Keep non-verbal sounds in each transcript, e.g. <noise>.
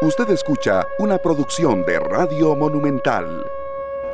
Usted escucha una producción de Radio Monumental.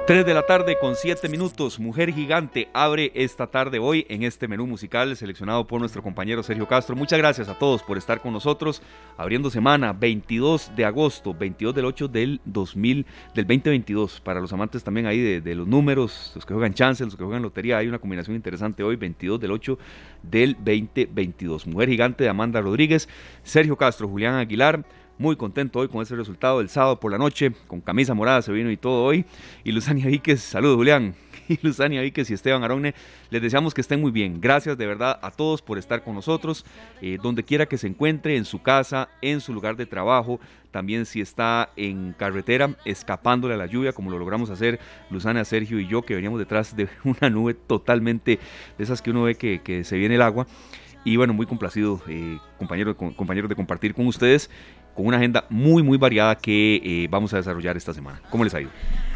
3 de la tarde con 7 minutos. Mujer Gigante abre esta tarde hoy en este menú musical seleccionado por nuestro compañero Sergio Castro. Muchas gracias a todos por estar con nosotros. Abriendo semana 22 de agosto, 22 del 8 del 2000, del 2022. Para los amantes también ahí de, los números, los que juegan chance, los que juegan lotería, hay una combinación interesante hoy, 22 del 8 del 2022. Mujer Gigante de Amanda Rodríguez, Sergio Castro, Julián Aguilar. Muy contento hoy con ese resultado del sábado por la noche, con camisa morada se vino y todo hoy. Y Luzania Víquez, saludos Julián. <laughs> Y Luzania Víquez y Esteban Aronne, les deseamos que estén muy bien. Gracias de verdad a todos por estar con nosotros, eh, donde quiera que se encuentre, en su casa, en su lugar de trabajo. También si está en carretera, escapándole a la lluvia, como lo logramos hacer Luzania, Sergio y yo, que veníamos detrás de <laughs> una nube totalmente de esas que uno ve que, que se viene el agua. Y bueno, muy complacido, eh, compañero, compañeros, de compartir con ustedes con una agenda muy, muy variada que eh, vamos a desarrollar esta semana. ¿Cómo les ha ido?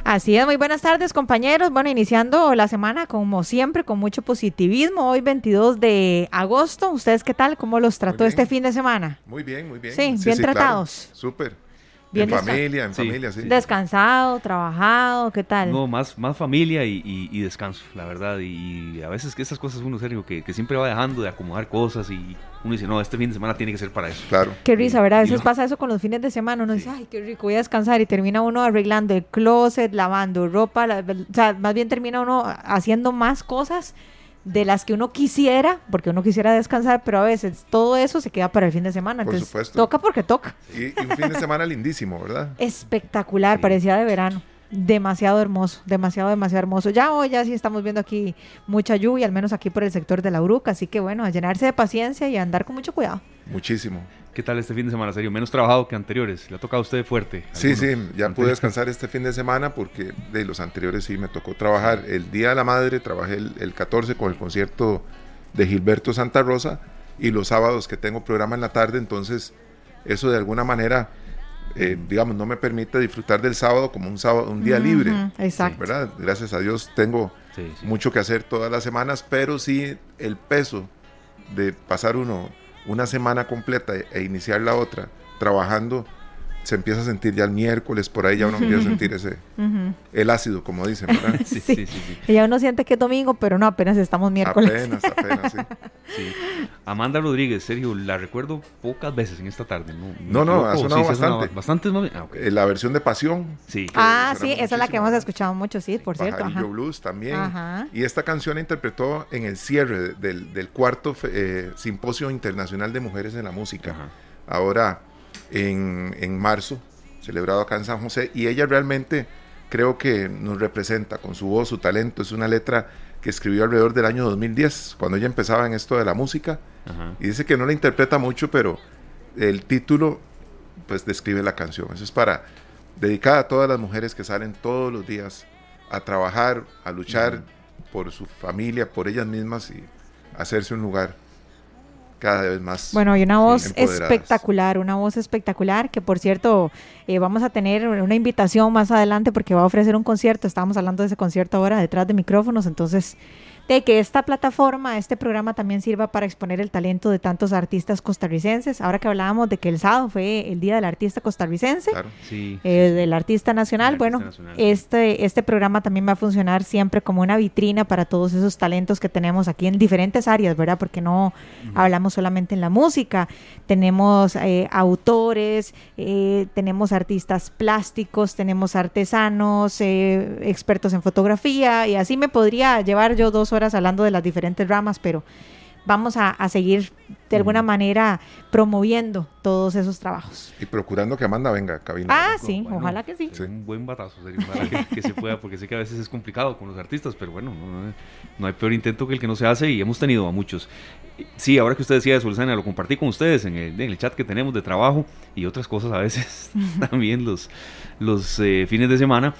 Así es, muy buenas tardes compañeros. Bueno, iniciando la semana como siempre, con mucho positivismo. Hoy 22 de agosto. ¿Ustedes qué tal? ¿Cómo los trató este fin de semana? Muy bien, muy bien. Sí, bien tratados. Súper en familia, en familia, sí. Descansado, trabajado, ¿qué tal? No, más, más familia y, descanso, la verdad. Y, a veces que esas cosas uno, serio, que, que, siempre va dejando de acomodar cosas y uno dice, no, este fin de semana tiene que ser para eso. Claro. Qué risa, ¿verdad? A veces pasa eso con los fines de semana. Uno dice, ay, qué rico, voy a descansar. Y termina uno arreglando el closet, lavando ropa. o sea, más bien termina uno haciendo más cosas de las que uno quisiera, porque uno quisiera descansar, pero a veces todo eso se queda para el fin de semana. Por Entonces, supuesto. toca porque toca. Y, un fin de semana lindísimo, ¿verdad? <laughs> Espectacular, parecía de verano. Demasiado hermoso, demasiado, demasiado hermoso. Ya hoy ya sí estamos viendo aquí mucha lluvia, al menos aquí por el sector de la Uruca, así que bueno, a llenarse de paciencia y a andar con mucho cuidado. Muchísimo. ¿Qué tal este fin de semana, serio? Menos trabajado que anteriores. ¿Le ha tocado a usted fuerte? Sí, sí, ya pude descansar este fin de semana porque de los anteriores sí me tocó trabajar. El Día de la Madre trabajé el, 14 con el concierto de Gilberto Santa Rosa y los sábados que tengo programa en la tarde, entonces eso de alguna manera, eh, digamos, no me permite disfrutar del sábado como un sábado, un día libre. Exacto. ¿verdad? Gracias a Dios tengo mucho que hacer todas las semanas, pero sí el peso de pasar uno una semana completa e iniciar la otra trabajando, se empieza a sentir ya el miércoles, por ahí ya uno empieza a sentir ese, el ácido, como dicen, ¿verdad? <laughs> sí, sí, sí, Y ya uno siente que es domingo, pero no, apenas estamos miércoles. Apenas, apenas, sí. <laughs> Amanda Rodríguez, Sergio, la recuerdo pocas veces en esta tarde. No, no, ha sonado bastante. Bastantes ah, eh, La versión de Pasión. Sí. Ah, sí, esa es la que hemos escuchado mucho, sí, por cierto. Ajá. Blues también. Y esta canción la interpretó en el cierre del, del cuarto eh, Simposio Internacional de Mujeres en la Música. Ahora en, marzo, celebrado acá en San José, y ella realmente creo que nos representa con su voz, su talento. Es una letra que escribió alrededor del año 2010, cuando ella empezaba en esto de la música, y dice que no la interpreta mucho, pero el título pues describe la canción. Eso es para dedicada a todas las mujeres que salen todos los días a trabajar, a luchar por su familia, por ellas mismas y hacerse un lugar cada vez más. Bueno, y una voz espectacular, una voz espectacular, que por cierto, eh, vamos a tener una invitación más adelante porque va a ofrecer un concierto, estábamos hablando de ese concierto ahora detrás de micrófonos, entonces de que esta plataforma, este programa también sirva para exponer el talento de tantos artistas costarricenses. Ahora que hablábamos de que el sábado fue el Día del Artista Costarricense, eh, del Artista Nacional, bueno, este este programa también va a funcionar siempre como una vitrina para todos esos talentos que tenemos aquí en diferentes áreas, ¿verdad? Porque no hablamos solamente en la música, tenemos eh, autores, eh, tenemos artistas plásticos, tenemos artesanos, expertos en fotografía y así me podría llevar yo dos horas horas hablando de las diferentes ramas, pero vamos a, seguir de alguna manera promoviendo todos esos trabajos. Y procurando que Amanda venga a cabina. Ah, sí, ojalá que sí. Un buen batazo, sería, <laughs> que, se pueda, porque sé que a veces es complicado con los artistas, pero bueno, no, hay peor intento que el que no se hace y hemos tenido a muchos. Sí, ahora que usted decía de Sultana, lo compartí con ustedes en el, chat que tenemos de trabajo y otras cosas a veces <laughs> <laughs> también los, los eh, fines de semana.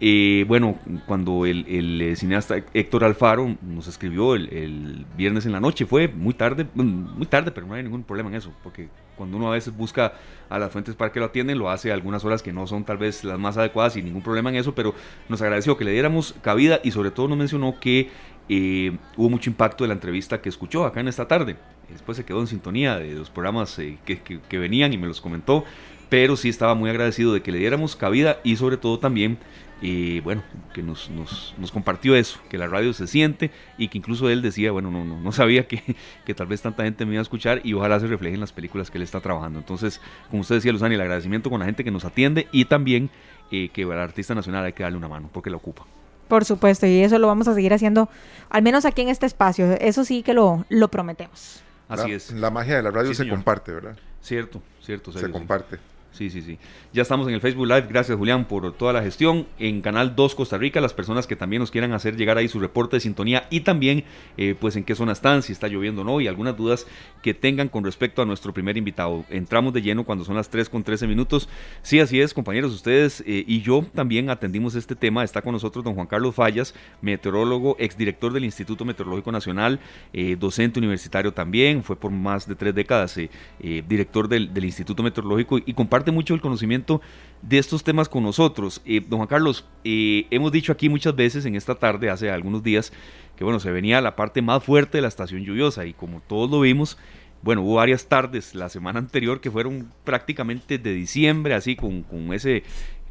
Eh, bueno, cuando el, eh, cineasta Héctor Alfaro nos escribió el, viernes en la noche, fue muy tarde, mm, muy tarde, pero no hay ningún problema en eso, porque cuando uno a veces busca a las fuentes para que lo atienden, lo hace algunas horas que no son tal vez las más adecuadas y ningún problema en eso, pero nos agradeció que le diéramos cabida y sobre todo nos mencionó que eh, hubo mucho impacto de la entrevista que escuchó acá en esta tarde. Después se quedó en sintonía de los programas que, que, venían y me los comentó pero sí estaba muy agradecido de que le diéramos cabida y sobre todo también y bueno, que nos, nos, nos, compartió eso, que la radio se siente y que incluso él decía, bueno, no, no, no sabía que, que, tal vez tanta gente me iba a escuchar y ojalá se refleje en las películas que él está trabajando. Entonces, como usted decía, Luzani, el agradecimiento con la gente que nos atiende y también eh, que al artista nacional hay que darle una mano porque la ocupa. Por supuesto, y eso lo vamos a seguir haciendo, al menos aquí en este espacio. Eso sí que lo, lo prometemos. Así es. La magia de la radio se comparte, ¿verdad? Cierto, cierto. se comparte. Sí, sí, sí. Ya estamos en el Facebook Live. Gracias, Julián, por toda la gestión. En Canal 2 Costa Rica, las personas que también nos quieran hacer llegar ahí su reporte de sintonía y también, eh, pues, en qué zona están, si está lloviendo o no, y algunas dudas que tengan con respecto a nuestro primer invitado. Entramos de lleno cuando son las 3 con 13 minutos. Sí, así es, compañeros. Ustedes eh, y yo también atendimos este tema. Está con nosotros don Juan Carlos Fallas, meteorólogo, exdirector del Instituto Meteorológico Nacional, eh, docente universitario también. Fue por más de tres décadas director del, del Instituto Meteorológico y comparte mucho el conocimiento de estos temas con nosotros. Eh, don Juan Carlos, eh, hemos dicho aquí muchas veces en esta tarde, hace algunos días, que bueno, se venía la parte más fuerte de la estación lluviosa y como todos lo vimos, bueno, hubo varias tardes la semana anterior que fueron prácticamente de diciembre, así con, con ese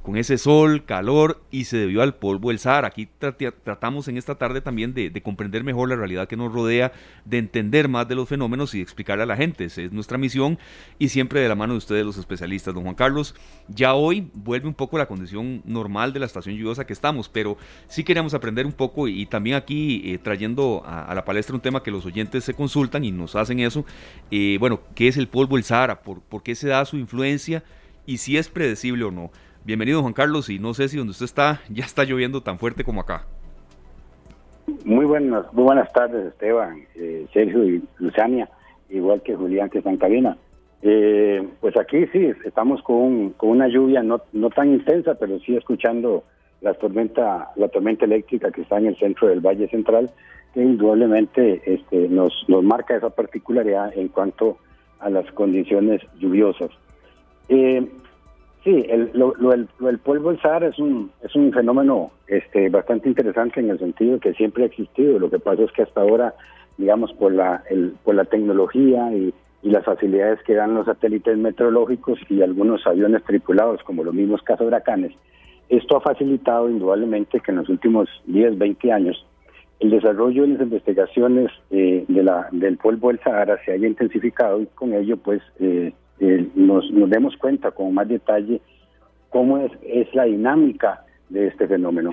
con ese sol, calor y se debió al polvo del Sahara. Aquí tratamos en esta tarde también de, comprender mejor la realidad que nos rodea, de entender más de los fenómenos y explicarle a la gente. Esa es nuestra misión y siempre de la mano de ustedes los especialistas. Don Juan Carlos, ya hoy vuelve un poco la condición normal de la estación lluviosa que estamos, pero sí queríamos aprender un poco y, también aquí eh, trayendo a, la palestra un tema que los oyentes se consultan y nos hacen eso. Eh, bueno, ¿qué es el polvo del Sahara? ¿Por, ¿Por qué se da su influencia? Y si es predecible o no. Bienvenido Juan Carlos y no sé si donde usted está <laughs> ya está lloviendo tan fuerte como acá. Muy buenas, muy buenas tardes Esteban, eh, Sergio y Luciania, igual que Julián que está en cabina. Eh, pues aquí sí, estamos con, con una lluvia no, no tan intensa, pero sí escuchando la tormenta, la tormenta eléctrica que está en el centro del Valle Central, que indudablemente este, nos, nos marca esa particularidad en cuanto a las condiciones lluviosas. Eh, Sí, el, lo, el, polvo del Sahara es un, es un fenómeno este, bastante interesante en el sentido que siempre ha existido. Lo que pasa es que hasta ahora, digamos, por la, el, por la tecnología y, las facilidades que dan los satélites meteorológicos y algunos aviones tripulados, como los mismos casos huracanes, esto ha facilitado indudablemente que en los últimos 10, 20 años el desarrollo de las investigaciones eh, de la, del polvo del Sahara se haya intensificado y con ello, pues, eh, eh, nos, nos demos cuenta con más detalle cómo es, es la dinámica de este fenómeno.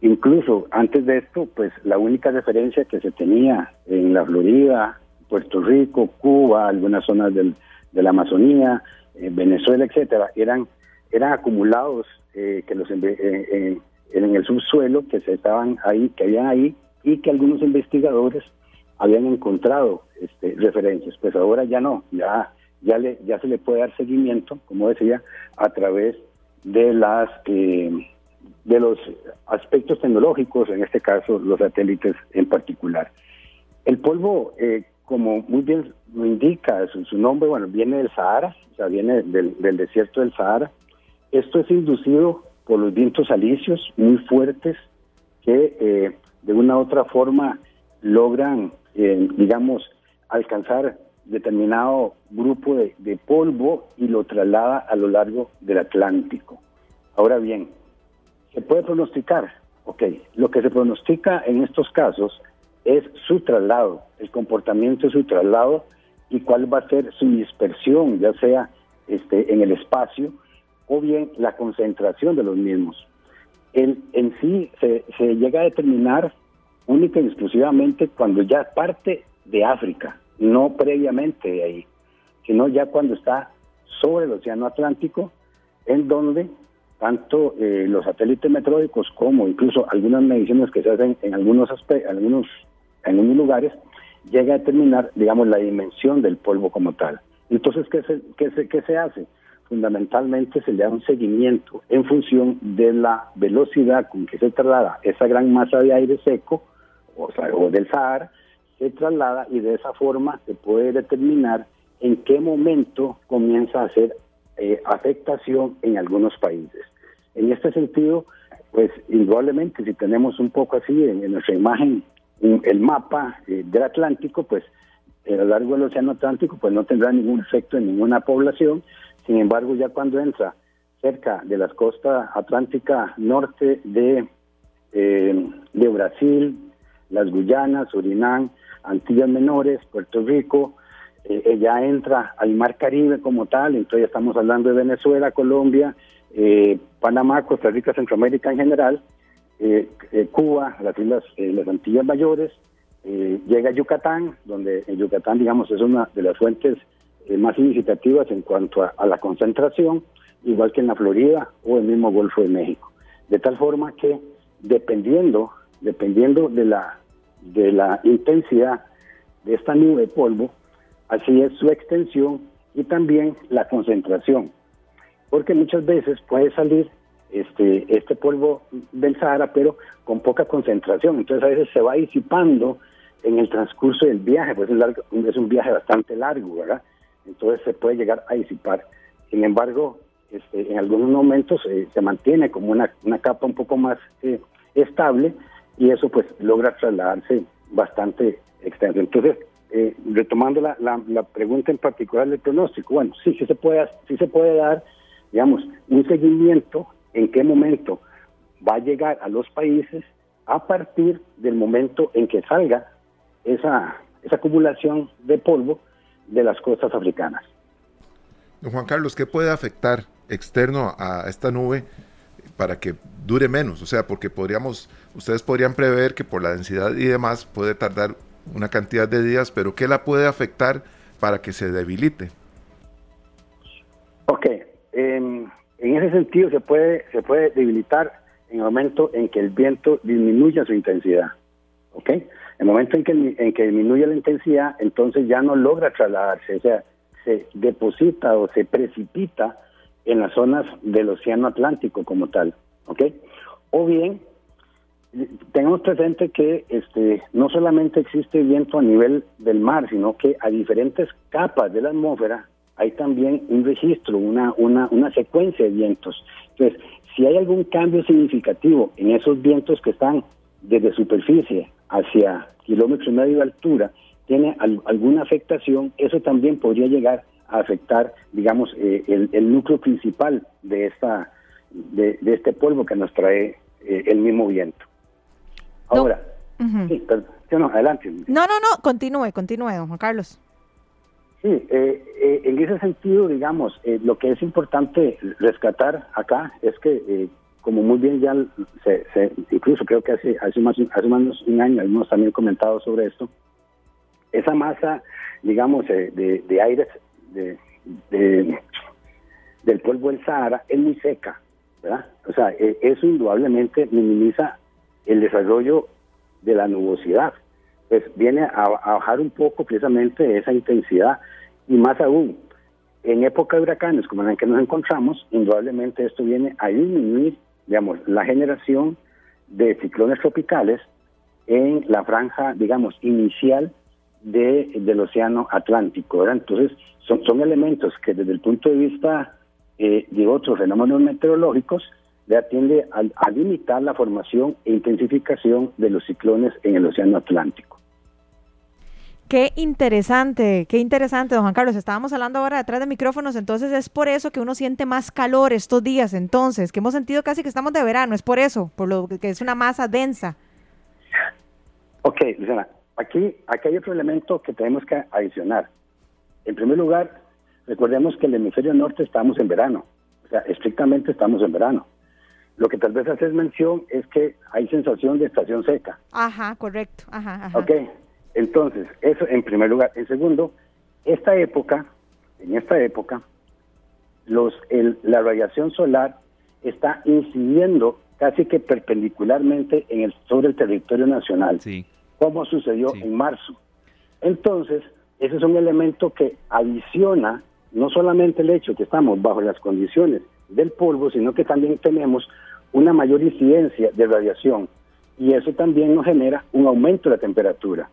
Incluso antes de esto, pues la única referencia que se tenía en la Florida, Puerto Rico, Cuba, algunas zonas del, de la Amazonía, eh, Venezuela, etcétera, eran eran acumulados eh, que los en, en el subsuelo que se estaban ahí, que habían ahí y que algunos investigadores habían encontrado este, referencias. Pues ahora ya no, ya ya, le, ya se le puede dar seguimiento, como decía, a través de las eh, de los aspectos tecnológicos, en este caso los satélites en particular. El polvo, eh, como muy bien lo indica su, nombre, bueno, viene del Sahara, o sea, viene del, desierto del Sahara. Esto es inducido por los vientos alisios muy fuertes que eh, de una u otra forma logran, digamos, alcanzar determinado grupo de, polvo y lo traslada a lo largo del Atlántico. Ahora bien, ¿se puede pronosticar? Ok, lo que se pronostica en estos casos es su traslado, el comportamiento de su traslado y cuál va a ser su dispersión, ya sea este, en el espacio o bien la concentración de los mismos. El, en sí se, se llega a determinar única y exclusivamente cuando ya parte de África, no previamente ahí, sino ya cuando está sobre el Océano Atlántico, en donde tanto eh, los satélites meteorológicos como incluso algunas mediciones que se hacen en algunos algunos en algunos lugares llega a determinar, digamos, la dimensión del polvo como tal. Entonces, ¿qué se, qué se, qué se hace? Fundamentalmente se le da un seguimiento en función de la velocidad con que se traslada esa gran masa de aire seco, o, o del Sahara, se traslada y de esa forma se puede determinar en qué momento comienza a hacer eh, afectación en algunos países. En este sentido, pues indudablemente si tenemos un poco así en, nuestra imagen el mapa eh, del Atlántico, pues a lo largo del Océano Atlántico, pues no tendrá ningún efecto en ninguna población, Sin embargo, ya cuando entra cerca de las costas atlánticas norte de, eh, de Brasil, las Guyanas, Surinam, Antillas Menores, Puerto Rico, eh, ya entra al Mar Caribe como tal, entonces estamos hablando de Venezuela, Colombia, eh, Panamá, Costa Rica, Centroamérica en general, eh, Cuba, las islas, las Antillas Mayores, llega a Yucatán, donde en Yucatán, digamos, es una de las fuentes más significativas en cuanto a, la concentración, igual que en la Florida o el mismo Golfo de México. De tal forma que dependiendo, dependiendo de la, de la intensidad de esta nube de polvo, así es su extensión y también la concentración. Porque muchas veces puede salir este, este polvo del Sahara, pero con poca concentración. Entonces a veces se va disipando en el transcurso del viaje, pues es, largo, es un viaje bastante largo, ¿verdad? Entonces se puede llegar a disipar. Sin embargo, este, en algunos momentos eh, se mantiene como una, una capa un poco más eh, estable y eso pues logra trasladarse bastante extenso. Entonces, eh, retomando la, la, pregunta en particular del pronóstico, bueno, sí, sí se puede, sí se puede dar, digamos, un seguimiento en qué momento va a llegar a los países a partir del momento en que salga esa, esa acumulación de polvo de las costas africanas. Don Juan Carlos, ¿qué puede afectar externo a esta nube para que dure menos? O sea, porque podríamos, ustedes podrían prever que por la densidad y demás puede tardar una cantidad de días, pero ¿qué la puede afectar para que se debilite? Ok, en ese sentido se puede, se puede debilitar en el momento en que el viento disminuya su intensidad. ¿Ok? En el momento en que, en que disminuye la intensidad, entonces ya no logra trasladarse, o sea, se deposita o se precipita en las zonas del Océano Atlántico como tal. ¿Ok? O bien tengamos presente que este no solamente existe viento a nivel del mar, sino que a diferentes capas de la atmósfera hay también un registro, una, una, una secuencia de vientos. Entonces, si hay algún cambio significativo en esos vientos que están desde superficie hacia kilómetros y medio de altura, tiene alguna afectación, eso también podría llegar a afectar, digamos, eh, el, núcleo principal de esta de, este polvo que nos trae eh, el mismo viento. Ahora, sí, no, adelante. No, no, no, continúe, continúe, don Juan Carlos. Sí, eh, eh, en ese sentido, digamos, eh, lo que es importante rescatar acá es que, como muy bien ya se, incluso creo que hace hace más, hace más un año hemos también comentado sobre esto, esa masa, digamos, de, de aire de, del polvo del Sahara es muy seca. O sea, eso indudablemente minimiza el desarrollo de la nubosidad. Pues viene a, bajar un poco precisamente esa intensidad y más aún, en época de huracanes como en la que nos encontramos, indudablemente esto viene a disminuir, digamos, la generación de ciclones tropicales en la franja, digamos, inicial de, del océano Atlántico. Entonces, son, son elementos que desde el punto de vista eh, de otros fenómenos meteorológicos le atiende a, limitar la formación e intensificación de los ciclones en el Océano Atlántico. Qué interesante, qué interesante, don Juan Carlos. Estábamos hablando ahora detrás de micrófonos, entonces es por eso que uno siente más calor estos días, entonces, que hemos sentido casi que estamos de verano, es por eso, por lo que es una masa densa. Ok, Luciana, aquí, aquí hay otro elemento que tenemos que adicionar. En primer lugar, recordemos que en el hemisferio norte estamos en verano, o sea, estrictamente estamos en verano. Lo que tal vez haces mención es que hay sensación de estación seca. Ajá, correcto. Ajá, ajá. Ok, entonces, eso en primer lugar. En segundo, esta época, en esta época, los, la radiación solar está incidiendo casi que perpendicularmente en el, sobre el territorio nacional, sí. Como sucedió en marzo. Entonces, ese es un elemento que adiciona no solamente el hecho que estamos bajo las condiciones del polvo, sino que también tenemos una mayor incidencia de radiación y eso también nos genera un aumento de la temperatura.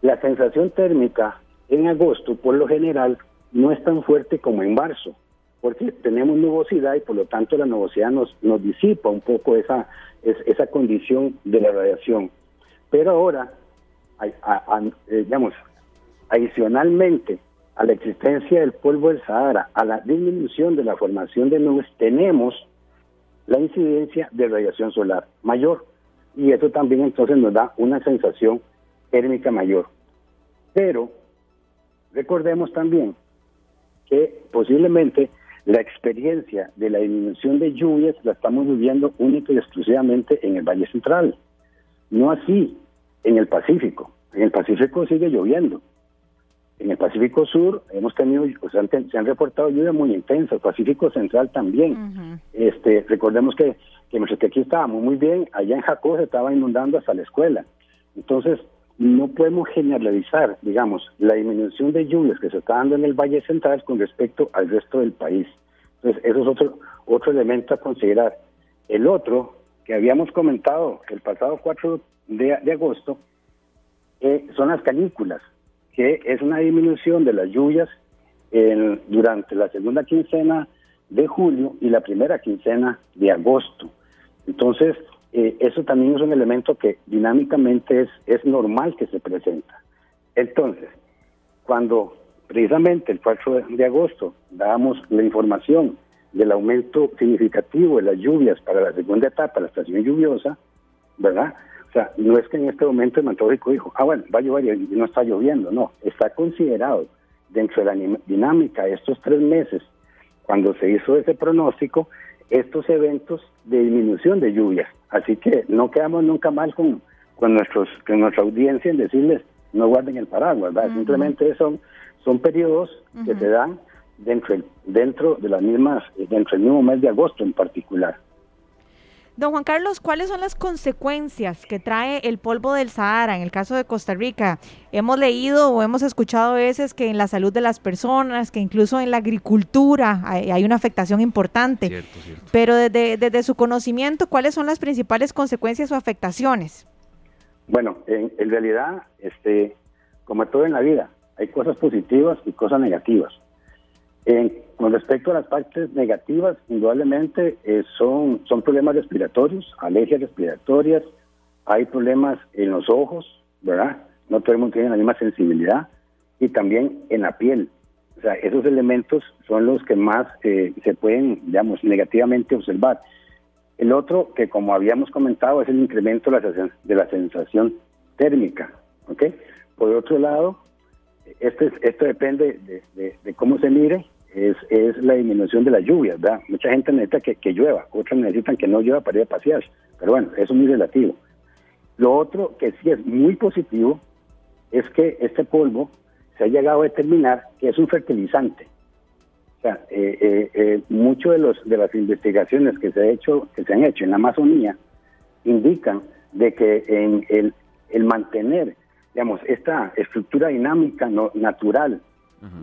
La sensación térmica en agosto, por lo general, no es tan fuerte como en marzo, porque tenemos nubosidad y por lo tanto la nubosidad nos, nos disipa un poco esa, esa condición de la radiación. Pero ahora, eh, digamos, adicionalmente a la existencia del polvo del Sahara, a la disminución de la formación de nubes, tenemos la incidencia de radiación solar mayor. Y eso también entonces nos da una sensación térmica mayor. Pero recordemos también que posiblemente la experiencia de la disminución de lluvias la estamos viviendo única y exclusivamente en el Valle Central. No así en el Pacífico. En el Pacífico sigue lloviendo. En el Pacífico Sur hemos tenido, se han reportado lluvias muy intensas, Pacífico Central también. este, recordemos que, que aquí estábamos muy bien, allá en Jacó se estaba inundando hasta la escuela. Entonces, no podemos generalizar, digamos, la disminución de lluvias que se está dando en el Valle Central con respecto al resto del país. Entonces, eso es otro, otro elemento a considerar. El otro, habíamos comentado el pasado 4 de, agosto, eh, son las canículas que es una disminución de las lluvias durante la segunda quincena de julio y la primera quincena de agosto. Entonces, eh, eso también es un elemento que dinámicamente es, es normal que se presenta. Entonces, cuando precisamente el 4 de agosto dábamos la información del aumento significativo de las lluvias para la segunda etapa, la estación lluviosa, ¿verdad? O sea, no es que en este momento el Mantórico dijo, ah, bueno, va a llover y no está lloviendo, no, está considerado dentro de la dinámica de estos tres meses, cuando se hizo ese pronóstico, estos eventos de disminución de lluvias. Así que no quedamos nunca mal con, con, nuestros, con nuestra audiencia en decirles, no guarden el paraguas, ¿verdad? Simplemente son, son periodos que se dan dentro, dentro de las mismas, dentro del mismo mes de agosto en particular. Don Juan Carlos, ¿cuáles son las consecuencias que trae el polvo del Sahara en el caso de Costa Rica? Hemos leído o hemos escuchado a veces que en la salud de las personas, que incluso en la agricultura hay, una afectación importante. Pero desde, su conocimiento, ¿cuáles son las principales consecuencias o afectaciones? Bueno, en, en realidad, este, como todo en la vida, hay cosas positivas y cosas negativas con respecto a las partes negativas, indudablemente eh, son, son problemas respiratorios, alergias respiratorias, hay problemas en los ojos, ¿verdad? No todo el mundo tiene la misma sensibilidad, y también en la piel. O sea, esos elementos son los que más eh, se pueden, digamos, negativamente observar. El otro, que como habíamos comentado, es el incremento de la, sensación térmica, ¿ok? Por otro lado, esto, esto depende de, cómo se mire, es, es la disminución de la lluvia, ¿verdad? Mucha gente necesita que, que llueva, otros necesitan que no llueva para ir a pasear, pero bueno, eso es muy relativo. Lo otro que sí es muy positivo es que este polvo se ha llegado a determinar que es un fertilizante. O sea, eh, eh, eh de de las investigaciones que se ha hecho que se han hecho en la Amazonía indican de que en el, el mantener digamos, esta estructura dinámica no, natural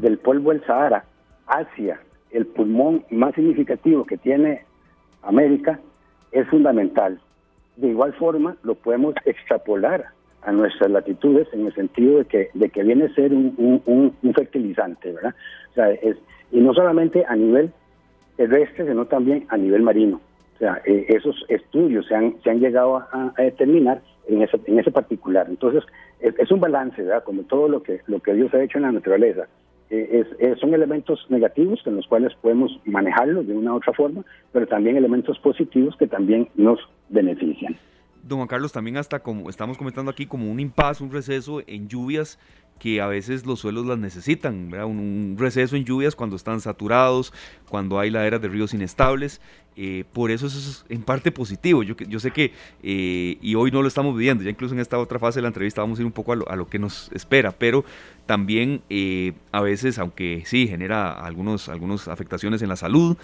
del polvo del Sahara hacia el pulmón más significativo que tiene América es fundamental. De igual forma, lo podemos extrapolar a nuestras latitudes en el sentido de que, de que viene a ser un, un, fertilizante, ¿verdad? O sea, es, y no solamente a nivel terrestre, sino también a nivel marino. O sea, eh, esos estudios se han, se han llegado a, a determinar en ese, en ese particular. Entonces, es, un balance, ¿verdad? Como todo lo que, lo que Dios ha hecho en la naturaleza. Eh, es, son elementos negativos en los cuales podemos manejarlos de una u otra forma, pero también elementos positivos que también nos benefician. Don Juan Carlos, también hasta como estamos comentando aquí, como un impasse, un receso en lluvias que a veces los suelos las necesitan, Un, receso en lluvias cuando están saturados, cuando hay laderas de ríos inestables. Eh, por eso eso es en parte positivo. Yo, yo sé que, eh, y hoy no lo estamos viviendo, ya incluso en esta otra fase de la entrevista vamos a ir un poco a lo, a lo que nos espera, pero también eh, a veces, aunque sí genera algunos, algunas afectaciones en la salud,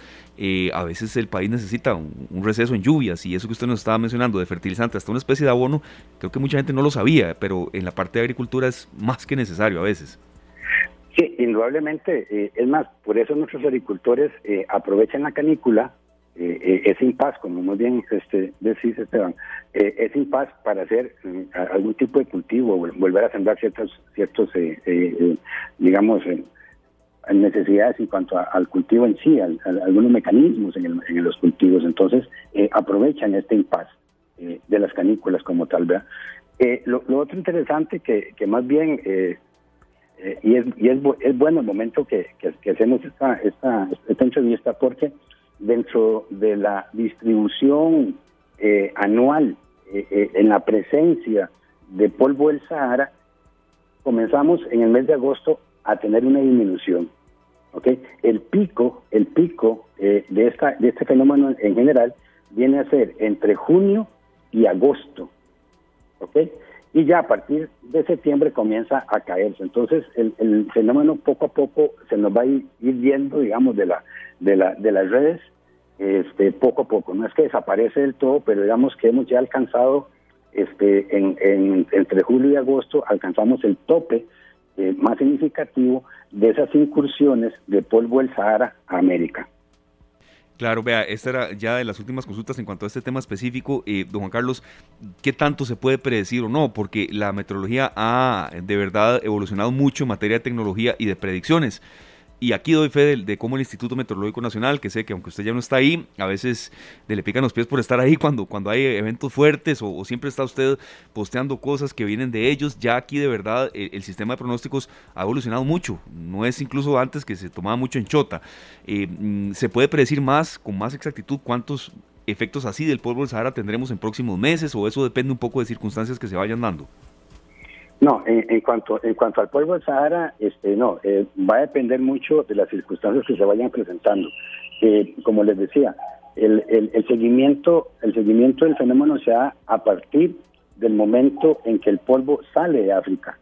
a veces el país necesita un, receso en lluvias y eso que usted nos estaba mencionando de fertilizante, hasta una especie de abono, creo que mucha gente no lo sabía, pero en la parte de agricultura es más que necesario necesario a veces. Sí, indudablemente. Eh, es más, por eso nuestros agricultores eh, aprovechan la canícula, eh, ese impas, como muy bien este, decís, Esteban, ese impas para hacer algún tipo de cultivo, volver a sembrar ciertos, ciertos digamos, necesidades en cuanto al cultivo en sí, algunos mecanismos en, los cultivos. Entonces, aprovechan este impas de las canículas como tal, ¿verdad? lo, otro interesante que, que más bien eh, y, es, y es, es, bueno el momento que, que, hacemos esta, esta, esta, entrevista porque dentro de la distribución eh, anual eh, en la presencia de polvo del Sahara, comenzamos en el mes de agosto a tener una disminución. ¿okay? El pico, el pico de, esta, de este fenómeno en general viene a ser entre junio y agosto. ¿okay? Y ya a partir de septiembre comienza a caerse. Entonces el, fenómeno poco a poco se nos va a ir, viendo, digamos, de, la, de, la, de las redes, este, poco a poco. No es que desaparece del todo, pero digamos que hemos ya alcanzado, este, en, entre julio y agosto, alcanzamos el tope eh, más significativo de esas incursiones de polvo del Sahara a América. Claro, vea, esta era ya de las últimas consultas en cuanto a este tema específico. Eh, don Juan Carlos, ¿qué tanto se puede predecir o no? Porque la meteorología ha de verdad evolucionado mucho en materia de tecnología y de predicciones. Y aquí doy fe de, cómo el Instituto Meteorológico Nacional, que sé que aunque usted ya no está ahí, a veces le pican los pies por estar ahí <laughs> cuando, cuando hay eventos fuertes o, siempre está usted posteando cosas que vienen de ellos. Ya aquí de verdad el, sistema de pronósticos ha evolucionado mucho. No es incluso antes que se tomaba mucho en chota. Eh, mm, se puede predecir más, con más exactitud, cuántos efectos así del polvo del Sahara tendremos en próximos meses o eso depende un poco de circunstancias que se vayan dando. No, en, cuanto en cuanto al polvo del Sahara, este, no, eh, va a depender mucho de las circunstancias que se vayan presentando. Eh, como les decía, el, el, seguimiento el seguimiento del fenómeno se da a partir del momento en que el polvo sale de África.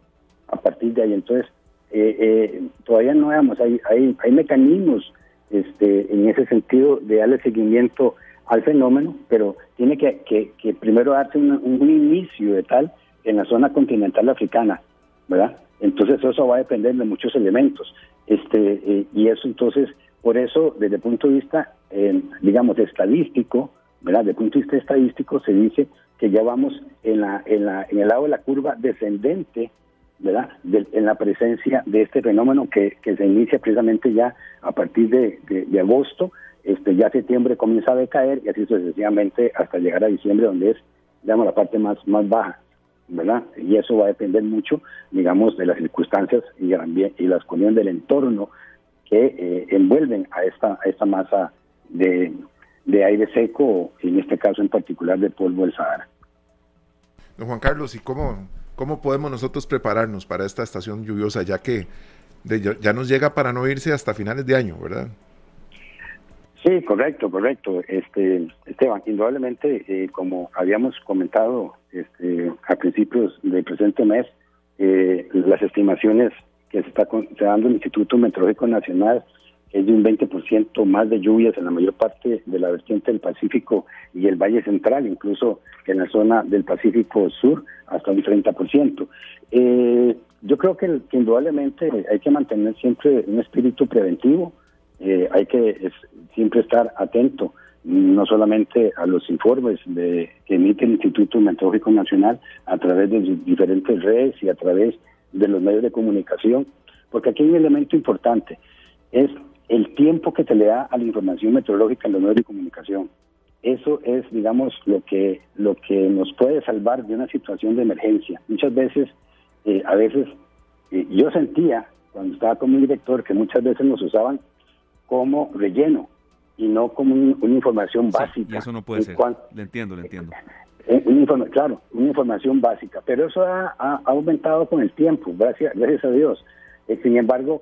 A partir de ahí, entonces eh, todavía no veamos, hay, hay, hay mecanismos este, en ese sentido de darle seguimiento al fenómeno, pero tiene que, que, primero darse un, un inicio de tal en la zona continental africana, ¿verdad? Entonces eso va a depender de muchos elementos. Este, eh, y eso entonces, por eso, desde el punto de vista, eh, digamos, estadístico, ¿verdad? Desde el punto de vista estadístico se dice que ya vamos en, la, en, la, en el lado de la curva descendente, ¿verdad? en la presencia de este fenómeno que, que se inicia precisamente ya a partir de, de, agosto, este, ya septiembre comienza a decaer y así sucesivamente hasta llegar a diciembre, donde es, digamos, la parte más, más baja. ¿Verdad? Y eso va a depender mucho, digamos, de las circunstancias y, las condiciones del entorno que eh, envuelven a esta, a esta masa de, aire seco, en este caso en particular de polvo del Sahara. Don Juan Carlos, ¿y cómo, cómo podemos nosotros prepararnos para esta estación lluviosa, ya que ya nos llega para no irse hasta finales de año, ¿verdad? Sí, correcto, correcto. Este, Esteban, indudablemente, eh, como habíamos comentado este, a principios del presente mes, eh, las estimaciones que se está, dando el Instituto Meteorológico Nacional es de un 20% más de lluvias en la mayor parte de la vertiente del Pacífico y el Valle Central, incluso en la zona del Pacífico Sur, hasta un 30%. Eh, yo creo que indudablemente hay que mantener siempre un espíritu preventivo, eh, hay que siempre estar atento no solamente a los informes de, que emite el Instituto Meteorológico Nacional a través de diferentes redes y a través de los medios de comunicación, porque aquí hay un elemento importante, es el tiempo que se le da a la información meteorológica en los medios de comunicación. Eso es, digamos, lo que lo que nos puede salvar de una situación de emergencia. Muchas veces, eh, a veces, eh, yo sentía cuando estaba con mi director que muchas veces nos usaban como relleno y no como una información básica. eso no puede ser. le entiendo, le entiendo. Eh, claro, una información básica, pero eso ha, aumentado con el tiempo, gracias, gracias a Dios. Eh, sin embargo,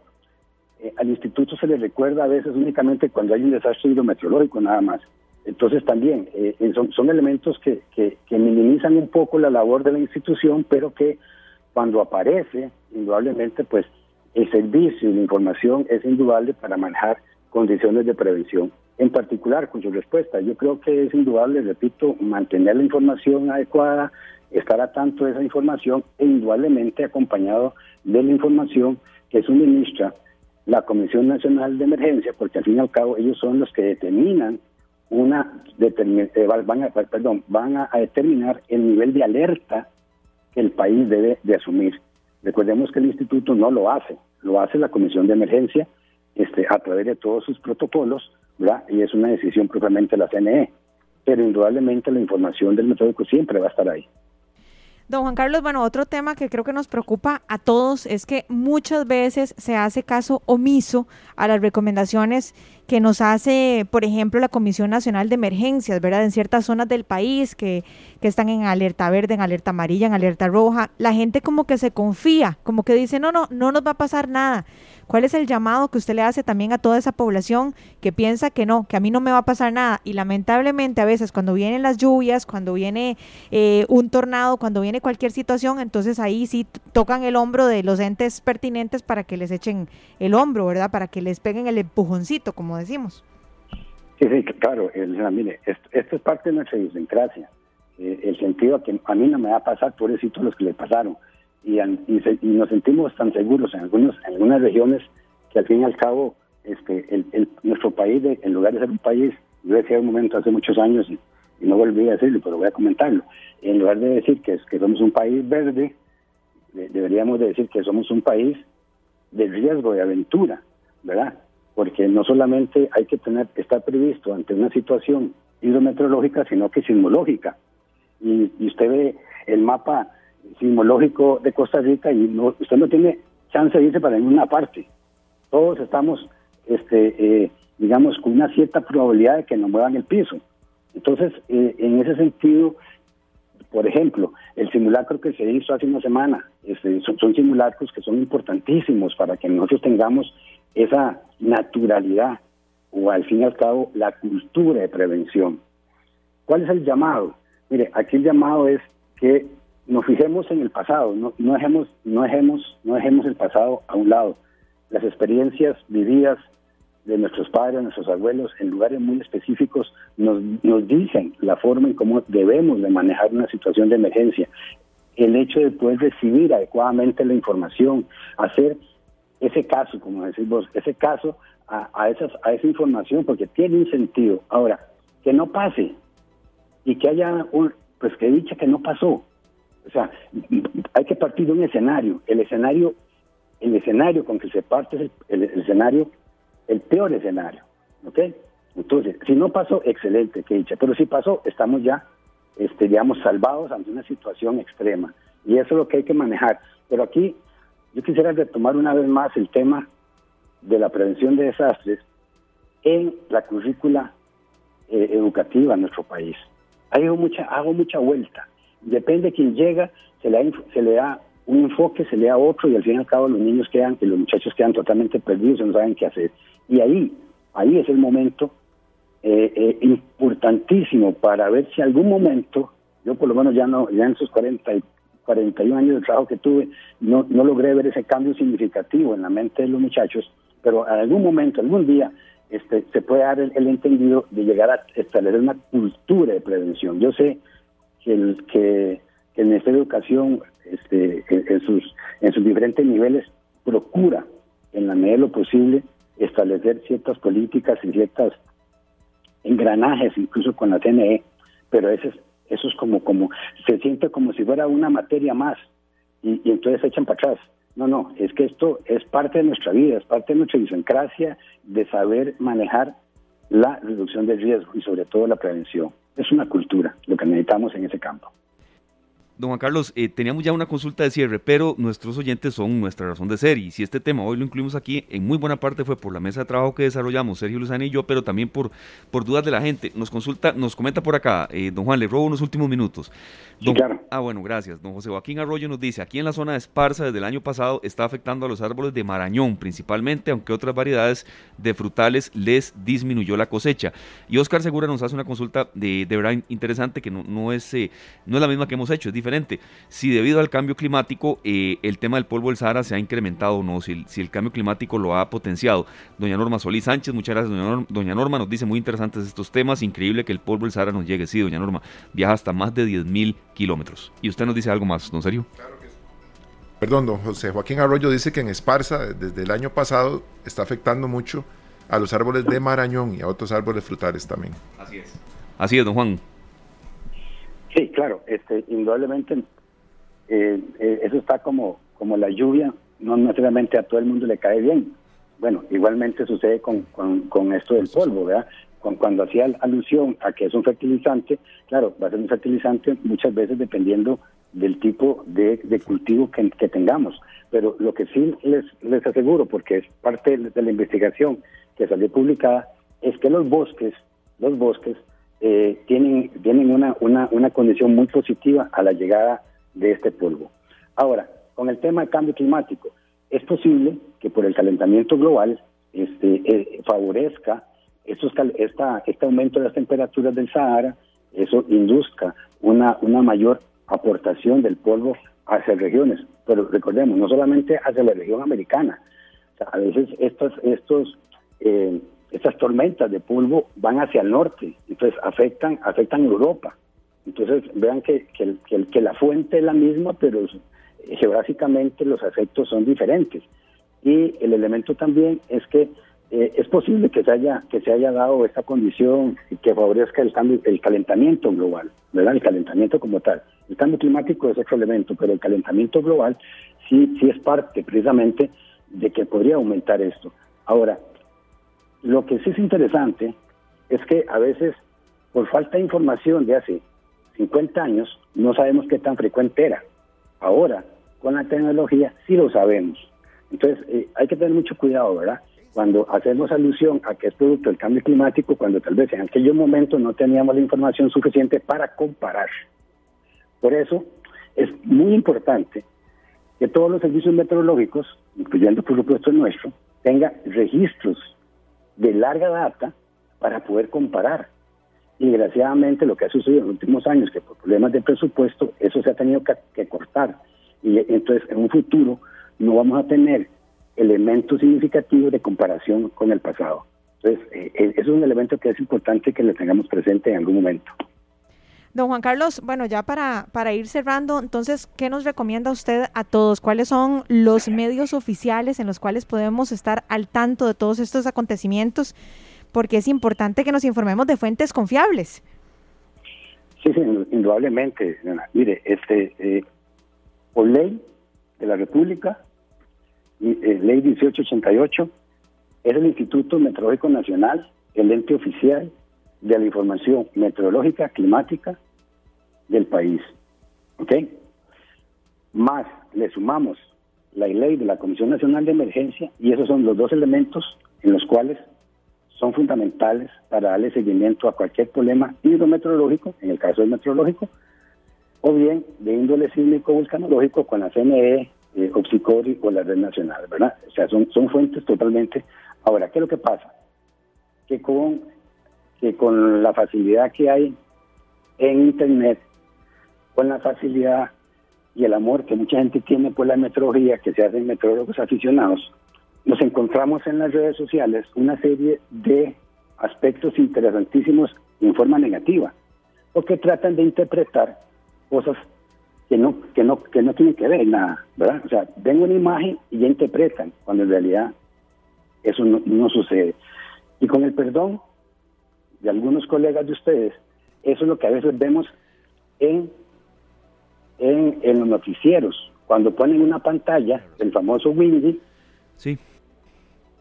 eh, al instituto se le recuerda a veces únicamente cuando hay un desastre hidrometeorológico nada más. Entonces también son, son, elementos que, que, que, minimizan un poco la labor de la institución, pero que cuando aparece, indudablemente, pues el servicio y la información es indudable para manejar condiciones de prevención. En particular, con su respuesta, yo creo que es indudable, repito, mantener la información adecuada, estar a tanto de esa información e indudablemente acompañado de la información que suministra la Comisión Nacional de Emergencia, porque al fin y al cabo ellos son los que determinan una eh, van a, perdón, van a, determinar el nivel de alerta que el país debe de asumir. Recordemos que el instituto no lo hace, lo hace la Comisión de Emergencia este, a través de todos sus protocolos, ¿verdad? Y es una decisión propiamente de la CNE. Pero indudablemente la información del metódico siempre va a estar ahí. Don Juan Carlos, bueno, otro tema que creo que nos preocupa a todos es que muchas veces se hace caso omiso a las recomendaciones que nos hace, por ejemplo, la Comisión Nacional de Emergencias, ¿verdad? En ciertas zonas del país que, están en alerta verde, en alerta amarilla, en alerta roja, la gente como que se confía, como que dice, no, no, no nos va a pasar nada. ¿Cuál es el llamado que usted le hace también a toda esa población que piensa que no, que a mí no me va a pasar nada? Y lamentablemente a veces cuando vienen las lluvias, cuando viene eh, un tornado, cuando viene cualquier situación, entonces ahí sí tocan el hombro de los entes pertinentes para que les echen el hombro, ¿verdad? Para que les peguen el empujoncito, como decimos. Sí, sí, claro. mire, esto, es parte de nuestra idiosincrasia. Eh, el sentido que a mí no me va a pasar, por eso los que le pasaron y, y, nos sentimos tan seguros en, algunos, en algunas regiones que al fin y al cabo este, el, nuestro país, en lugar de ser un país, yo decía un momento hace muchos años y, no volví a decirlo, pero voy a comentarlo, en lugar de decir que, que somos un país verde, deberíamos de decir que somos un país de riesgo, de aventura, ¿verdad? Porque no solamente hay que tener estar previsto ante una situación hidrometeorológica, sino que sismológica. Y, usted ve el mapa sismológico de Costa Rica y no, usted no tiene chance de irse para ninguna parte. Todos estamos, este, eh, digamos, con una cierta probabilidad de que nos muevan el piso. Entonces, eh, en ese sentido, por ejemplo, el simulacro que se hizo hace una semana, este, son, son, simulacros que son importantísimos para que nosotros tengamos esa naturalidad o al fin y al cabo la cultura de prevención. ¿Cuál es el llamado? Mire, aquí el llamado es que nos fijemos en el pasado, no, no, dejemos, no, dejemos, no dejemos el pasado a un lado. Las experiencias vividas de nuestros padres, nuestros abuelos, en lugares muy específicos, nos, nos dicen la forma en cómo debemos de manejar una situación de emergencia. El hecho de poder recibir adecuadamente la información, hacer ese caso, como decimos, ese caso a, a, esas, a esa información, porque tiene un sentido. Ahora, que no pase y que haya un, pues que dicha que no pasó, o sea, hay que partir de un escenario. El escenario, el escenario con que se parte es el, escenario, el peor escenario. ¿Ok? Entonces, si no pasó, excelente, que dicha. Pero si pasó, estamos ya, este, digamos, salvados ante una situación extrema. Y eso es lo que hay que manejar. Pero aquí yo quisiera retomar una vez más el tema de la prevención de desastres en la currícula eh, educativa en nuestro país. Hago mucha, hago mucha vuelta depende de quién llega, se le, se le da un enfoque, se le da otro y al fin y al cabo los niños quedan, y los muchachos quedan totalmente perdidos no saben qué hacer. Y ahí, ahí es el momento eh, eh, importantísimo para ver si algún momento, yo por lo menos ya no, ya en sus 40 y 41 años de trabajo que tuve, no, no logré ver ese cambio significativo en la mente de los muchachos, pero en algún momento, algún día, este, se puede dar el entendido de llegar a establecer una cultura de prevención. Yo sé que el, que, el Ministerio de Educación este, en, sus, en sus diferentes niveles procura, en la medida de lo posible, establecer ciertas políticas y ciertos engranajes, incluso con la CNE, pero eso es, eso es como, como, se siente como si fuera una materia más y, y entonces se echan para atrás. No, no, es que esto es parte de nuestra vida, es parte de nuestra idiosincrasia de saber manejar la reducción del riesgo y sobre todo la prevención es una cultura lo que necesitamos en ese campo. Don Juan Carlos, eh, teníamos ya una consulta de cierre, pero nuestros oyentes son nuestra razón de ser y si este tema hoy lo incluimos aquí, en muy buena parte fue por la mesa de trabajo que desarrollamos Sergio Luzani y yo, pero también por, por dudas de la gente. Nos consulta, nos comenta por acá, eh, don Juan, le robo unos últimos minutos. claro. Ah, bueno, gracias. Don José Joaquín Arroyo nos dice, aquí en la zona de Esparza desde el año pasado está afectando a los árboles de Marañón principalmente, aunque otras variedades de frutales les disminuyó la cosecha. Y Oscar Segura nos hace una consulta de, de verdad interesante que no, no, es, eh, no es la misma que hemos hecho, es diferente si debido al cambio climático eh, el tema del polvo del Sahara se ha incrementado o no, si, el cambio climático lo ha potenciado. Doña Norma Solís Sánchez, muchas gracias, doña Norma, nos dice muy interesantes estos temas, increíble que el polvo del Sahara nos llegue. Sí, doña Norma, viaja hasta más de 10.000 kilómetros. Y usted nos dice algo más, ¿no serio? Claro que sí. Perdón, don José Joaquín Arroyo dice que en Esparza, desde el año pasado, está afectando mucho a los árboles de Marañón y a otros árboles frutales también. Así es. Así es, don Juan. Sí, claro, este, indudablemente eh, eh, eso está como, como la lluvia, no necesariamente a todo el mundo le cae bien. Bueno, igualmente sucede con, con, esto del polvo, ¿verdad? cuando hacía alusión a que es un fertilizante, claro, va a ser un fertilizante muchas veces dependiendo del tipo de, cultivo que, tengamos. Pero lo que sí les, les aseguro, porque es parte de la investigación que salió publicada, es que los bosques, los bosques eh, tienen, tienen una, una, una condición muy positiva a la llegada de este polvo. Ahora, con el tema del cambio climático, es posible que por el calentamiento global este, eh, favorezca estos, esta, este aumento de las temperaturas del Sahara, eso induzca una, una mayor aportación del polvo hacia regiones. Pero recordemos, no solamente hacia la región americana. a veces estos, estos, eh, estas tormentas de polvo van hacia el norte, entonces afectan, afectan Europa. Entonces vean que, que, que, que la fuente es la misma, pero geográficamente los efectos son diferentes. Y el elemento también es que eh, es posible que se haya que se haya dado esta condición que favorezca el cambio el calentamiento global verdad el calentamiento como tal el cambio climático es otro elemento pero el calentamiento global sí sí es parte precisamente de que podría aumentar esto ahora lo que sí es interesante es que a veces por falta de información de hace 50 años no sabemos qué tan frecuente era. Ahora con la tecnología sí lo sabemos. Entonces eh, hay que tener mucho cuidado verdad cuando hacemos alusión a que es producto del cambio climático, cuando tal vez en aquellos momentos no teníamos la información suficiente para comparar. Por eso es muy importante que todos los servicios meteorológicos, incluyendo por supuesto el nuestro, tengan registros de larga data para poder comparar. Y desgraciadamente lo que ha sucedido en los últimos años, que por problemas de presupuesto, eso se ha tenido que, cortar. Y entonces en un futuro no vamos a tener elementos significativos de comparación con el pasado. Entonces, eh, eh, es un elemento que es importante que lo tengamos presente en algún momento. Don Juan Carlos, bueno, ya para, para ir cerrando, entonces, ¿qué nos recomienda usted a todos? ¿Cuáles son los medios oficiales en los cuales podemos estar al tanto de todos estos acontecimientos? Porque es importante que nos informemos de fuentes confiables. Sí, sí, indudablemente. Mire, este, eh, por ley de la República, eh, ley 1888, es el Instituto Meteorológico Nacional, el ente oficial de la información meteorológica climática del país. ¿Ok? Más le sumamos la ley de la Comisión Nacional de Emergencia y esos son los dos elementos en los cuales son fundamentales para darle seguimiento a cualquier problema hidrometeorológico, en el caso del meteorológico, o bien de índole sísmico vulcanológico con la CNE, eh, o la red nacional, ¿verdad? O sea, son, son fuentes totalmente... Ahora, ¿qué es lo que pasa? Que con, que con la facilidad que hay en Internet, con la facilidad y el amor que mucha gente tiene por la meteorología, que se hacen meteorólogos aficionados, nos encontramos en las redes sociales una serie de aspectos interesantísimos en forma negativa, porque tratan de interpretar cosas que no, que no, que no tienen que ver nada, ¿verdad? O sea, ven una imagen y ya interpretan, cuando en realidad eso no, sucede. Y con el perdón de algunos colegas de ustedes, eso es lo que a veces vemos en, en, en los noticieros, cuando ponen una pantalla del famoso Windy, sí.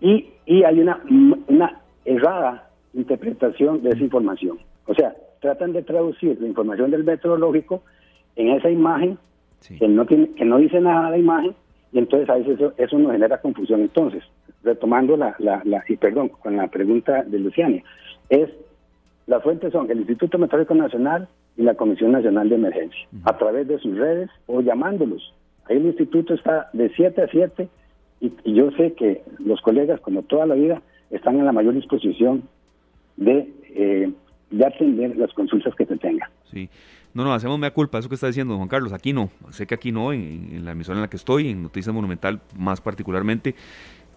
y, y hay una, una errada interpretación de esa información. O sea, tratan de traducir la información del meteorológico en esa imagen que no tiene que no dice nada la imagen y entonces a veces eso, eso nos genera confusión entonces retomando la, la, y perdón con la pregunta de Luciania es las fuentes son el Instituto Meteorológico Nacional y la Comisión Nacional de Emergencia. A través de sus redes o llamándolos. Ahí el instituto está de 7 a 7 y, yo sé que los colegas como toda la vida están en la mayor disposición de eh, de atender las consultas que se tengan. Sí. No, no, hacemos mea culpa, eso que está diciendo Juan Carlos, aquí no, sé que aquí no, en, la emisora en la que estoy, en Noticias Monumental más particularmente,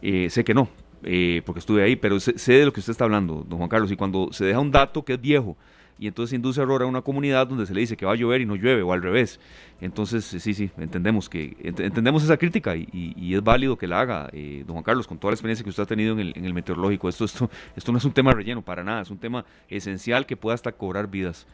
eh, sé que no, eh, porque estuve ahí, pero sé, sé, de lo que usted está hablando, don Juan Carlos, y cuando se deja un dato que es viejo y entonces induce error a una comunidad donde se le dice que va a llover y no llueve, o al revés. Entonces, sí, sí, entendemos que entendemos esa crítica y, es válido que la haga, eh, don Juan Carlos, con toda la experiencia que usted ha tenido en el, en el meteorológico. Esto, esto, esto no es un tema relleno para nada, es un tema esencial que pueda hasta cobrar vidas.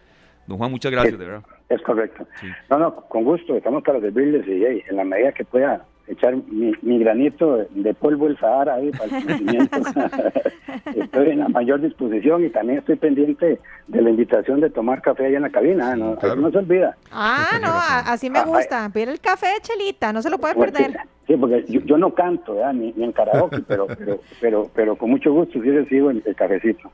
Don Juan, muchas gracias, de verdad. Es correcto. No, no, con gusto, estamos para servirles y en la medida que pueda echar mi, granito de polvo el Sahara ahí para el <laughs> conocimiento. <laughs> estoy en la mayor disposición y también estoy pendiente de la invitación de tomar café ahí en la cabina, no, no se olvida. Ah, no, así me gusta, pide el café de Chelita, no se lo puede perder. Sí, porque yo, no canto, Ni, en karaoke, pero, <laughs> pero, pero, pero con mucho gusto sí recibo el, cafecito.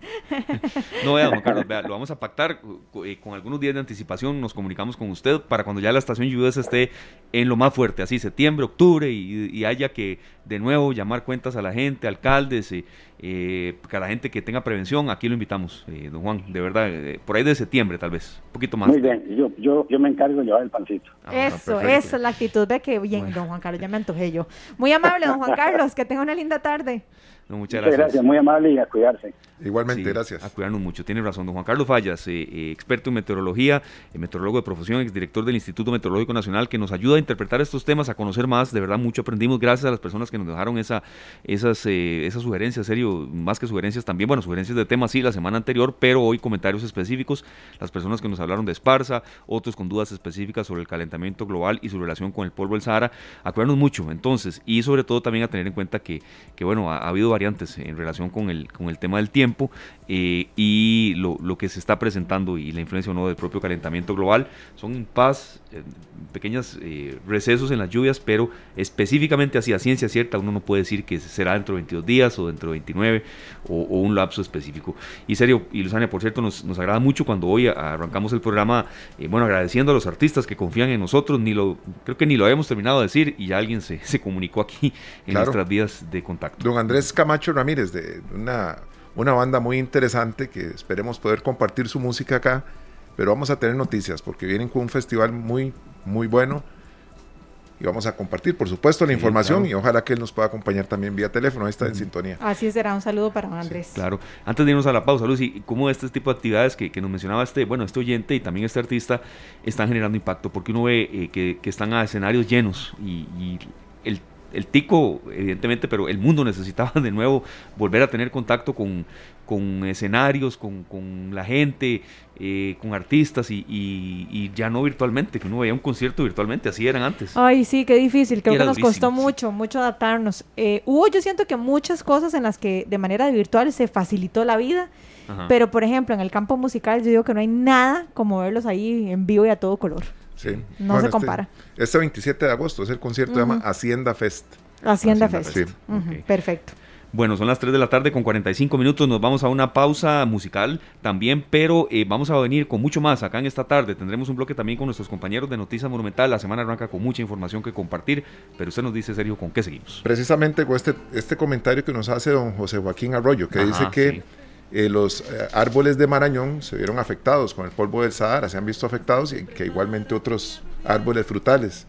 No, vea, Carlos, <laughs> lo vamos a pactar eh, con algunos días de anticipación, nos comunicamos con usted para cuando ya la estación Lluvia esté en lo más fuerte, así septiembre, octubre, y, haya que de nuevo llamar cuentas a la gente, alcaldes, eh, eh, a la gente que tenga prevención, aquí lo invitamos, eh, don Juan, de verdad, por ahí de septiembre tal vez, un poquito más. Muy bien, yo, yo, yo me encargo de llevar el pancito. Ah, eso, esa es la actitud, ve que bien, don Juan Carlos, ya me antojé yo. Muy amable, don Juan <laughs> Carlos, que tenga una linda tarde muchas gracias. muy amable y a cuidarse. Igualmente, gracias. A cuidarnos mucho, tiene razón. Don Juan Carlos Fallas, eh, eh, experto en meteorología, eh, meteorólogo de profesión, exdirector del Instituto Meteorológico Nacional, que nos ayuda a interpretar estos temas, a conocer más. De verdad, mucho aprendimos gracias a las personas que nos dejaron esa, esas, esas sugerencias, serio, más que sugerencias también, bueno, sugerencias de temas sí la semana anterior, pero hoy comentarios específicos. Las personas que nos hablaron de Esparza, otros con dudas específicas sobre el calentamiento global y su relación con el polvo del Sahara. A cuidarnos mucho, entonces, y sobre todo también a tener en cuenta que, que bueno, ha habido variantes en relación con el, con el tema del tiempo eh, y lo, lo, que se está presentando y la influencia o no del propio calentamiento global. Son paz, eh, pequeños eh, recesos en las lluvias, pero específicamente así a ciencia cierta uno no puede decir que será dentro de 22 días o dentro de 29 o, un lapso específico. Y serio, y Luzania, por cierto, nos, nos agrada mucho cuando hoy arrancamos el programa, bueno, agradeciendo a los artistas que confían en nosotros, ni lo, creo que ni lo habíamos terminado de decir y ya alguien se, <laughs> se comunicó aquí en nuestras vías de contacto. Don Andrés Camacho Ramírez, de una una banda muy interesante que esperemos poder compartir su música acá, pero vamos a tener noticias porque vienen con un festival muy, muy bueno y vamos a compartir, por supuesto, la información y ojalá que él nos pueda acompañar también vía teléfono, ahí está en sintonía. Así será, un saludo para Andrés. claro, antes de irnos a la pausa, Lucy, ¿cómo este tipo de actividades que, nos mencionaba este, bueno, este oyente y también este artista están generando impacto? Porque uno ve eh, que, están a escenarios llenos y, y el el tico, evidentemente, pero el mundo <laughs> necesitaba de nuevo volver a tener contacto con, escenarios, con, la gente, eh, con artistas y, ya no virtualmente, que uno veía un concierto virtualmente, así eran antes. Ay, sí, qué difícil, creo que nos costó mucho, mucho adaptarnos. Eh, hubo, yo siento que muchas cosas en las que de manera virtual se facilitó la vida. Pero, por ejemplo, en el campo musical yo digo que no hay nada como verlos ahí en vivo y a todo color. No se este, compara. Este, 27 de agosto es el concierto, se llama Hacienda Fest. Hacienda, Fest. Perfecto. Bueno, son las 3 de la tarde con 45 minutos. Nos vamos a una pausa musical también, pero eh, vamos a venir con mucho más acá en esta tarde. Tendremos un bloque también con nuestros compañeros de Noticias Monumental. La semana arranca con mucha información que compartir, pero usted nos dice, Sergio, ¿con qué seguimos? Precisamente con este, este comentario que nos hace don José Joaquín Arroyo, que dice que eh, los eh, árboles de Marañón se vieron afectados con el polvo del Sahara, se han visto afectados y que igualmente otros árboles frutales.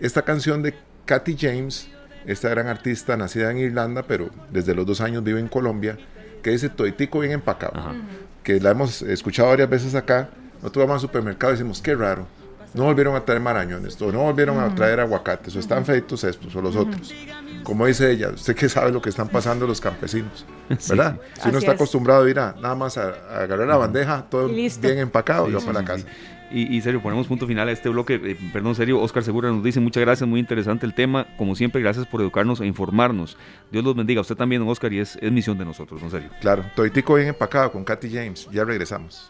Esta canción de Kathy James, esta gran artista nacida en Irlanda, pero desde los dos años vive en Colombia, que dice toitico bien empacado, que la hemos escuchado varias veces acá, nosotros vamos al supermercado y decimos, qué raro, no volvieron a traer marañones, o no volvieron a traer aguacates, o están feitos estos o los otros como dice ella, usted que sabe lo que están pasando los campesinos, <laughs> ¿verdad? Si uno está acostumbrado a ir a nada más a, agarrar la bandeja, todo bien empacado, y va para la casa. Y, serio, ponemos punto final a este bloque. Eh, perdón, serio, Oscar Segura nos dice muchas gracias, muy interesante el tema. Como siempre, gracias por educarnos e informarnos. Dios los bendiga. Usted también, don Oscar, y es, es misión de nosotros, en serio. Claro, toitico bien empacado con Katy James. Ya regresamos.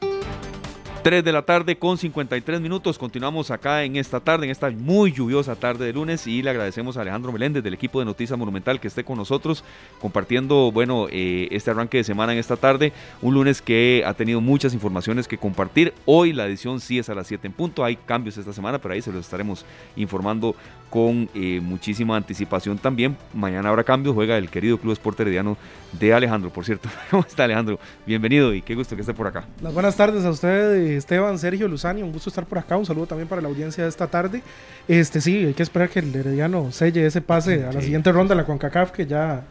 3 de la tarde con 53 minutos. Continuamos acá en esta tarde, en esta muy lluviosa tarde de lunes y le agradecemos a Alejandro Meléndez del equipo de Noticias Monumental que esté con nosotros compartiendo, bueno, eh, este arranque de semana en esta tarde. Un lunes que ha tenido muchas informaciones que compartir. Hoy la edición sí es a las 7 en punto. Hay cambios esta semana, pero ahí se los estaremos informando con eh, muchísima anticipación también. Mañana habrá cambios, juega el querido Club Esporte Herediano de Alejandro, por cierto. <laughs> ¿Cómo está Alejandro? Bienvenido y qué gusto que esté por acá. Las buenas tardes a usted, Esteban, Sergio, Luzani, un gusto estar por acá. Un saludo también para la audiencia de esta tarde. Este sí, hay que esperar que el Herediano selle ese pase a la siguiente ronda la CONCACAF, que ya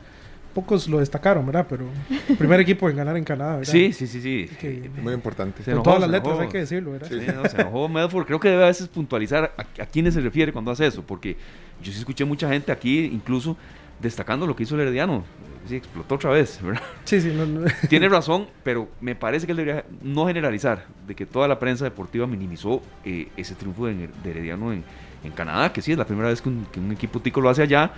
pocos lo destacaron, ¿verdad? Pero primer <laughs> equipo en ganar en Canadá, ¿verdad? Sí, sí, sí, sí. Muy importante. con todas las letras hay que decirlo, ¿verdad? Sí, no, se enojó Medford. Creo que debe a veces puntualizar a, a quiénes se refiere cuando hace eso, porque yo sí escuché mucha gente aquí, incluso destacando lo que hizo el Herediano. Sí, explotó otra vez, ¿verdad? Sí, sí. <laughs> Tiene razón, pero me parece que él debería no generalizar de que toda la prensa deportiva minimizó eh, ese triunfo de, Herediano en, en Canadá, que sí, es la primera vez que un, que un equipo tico lo hace allá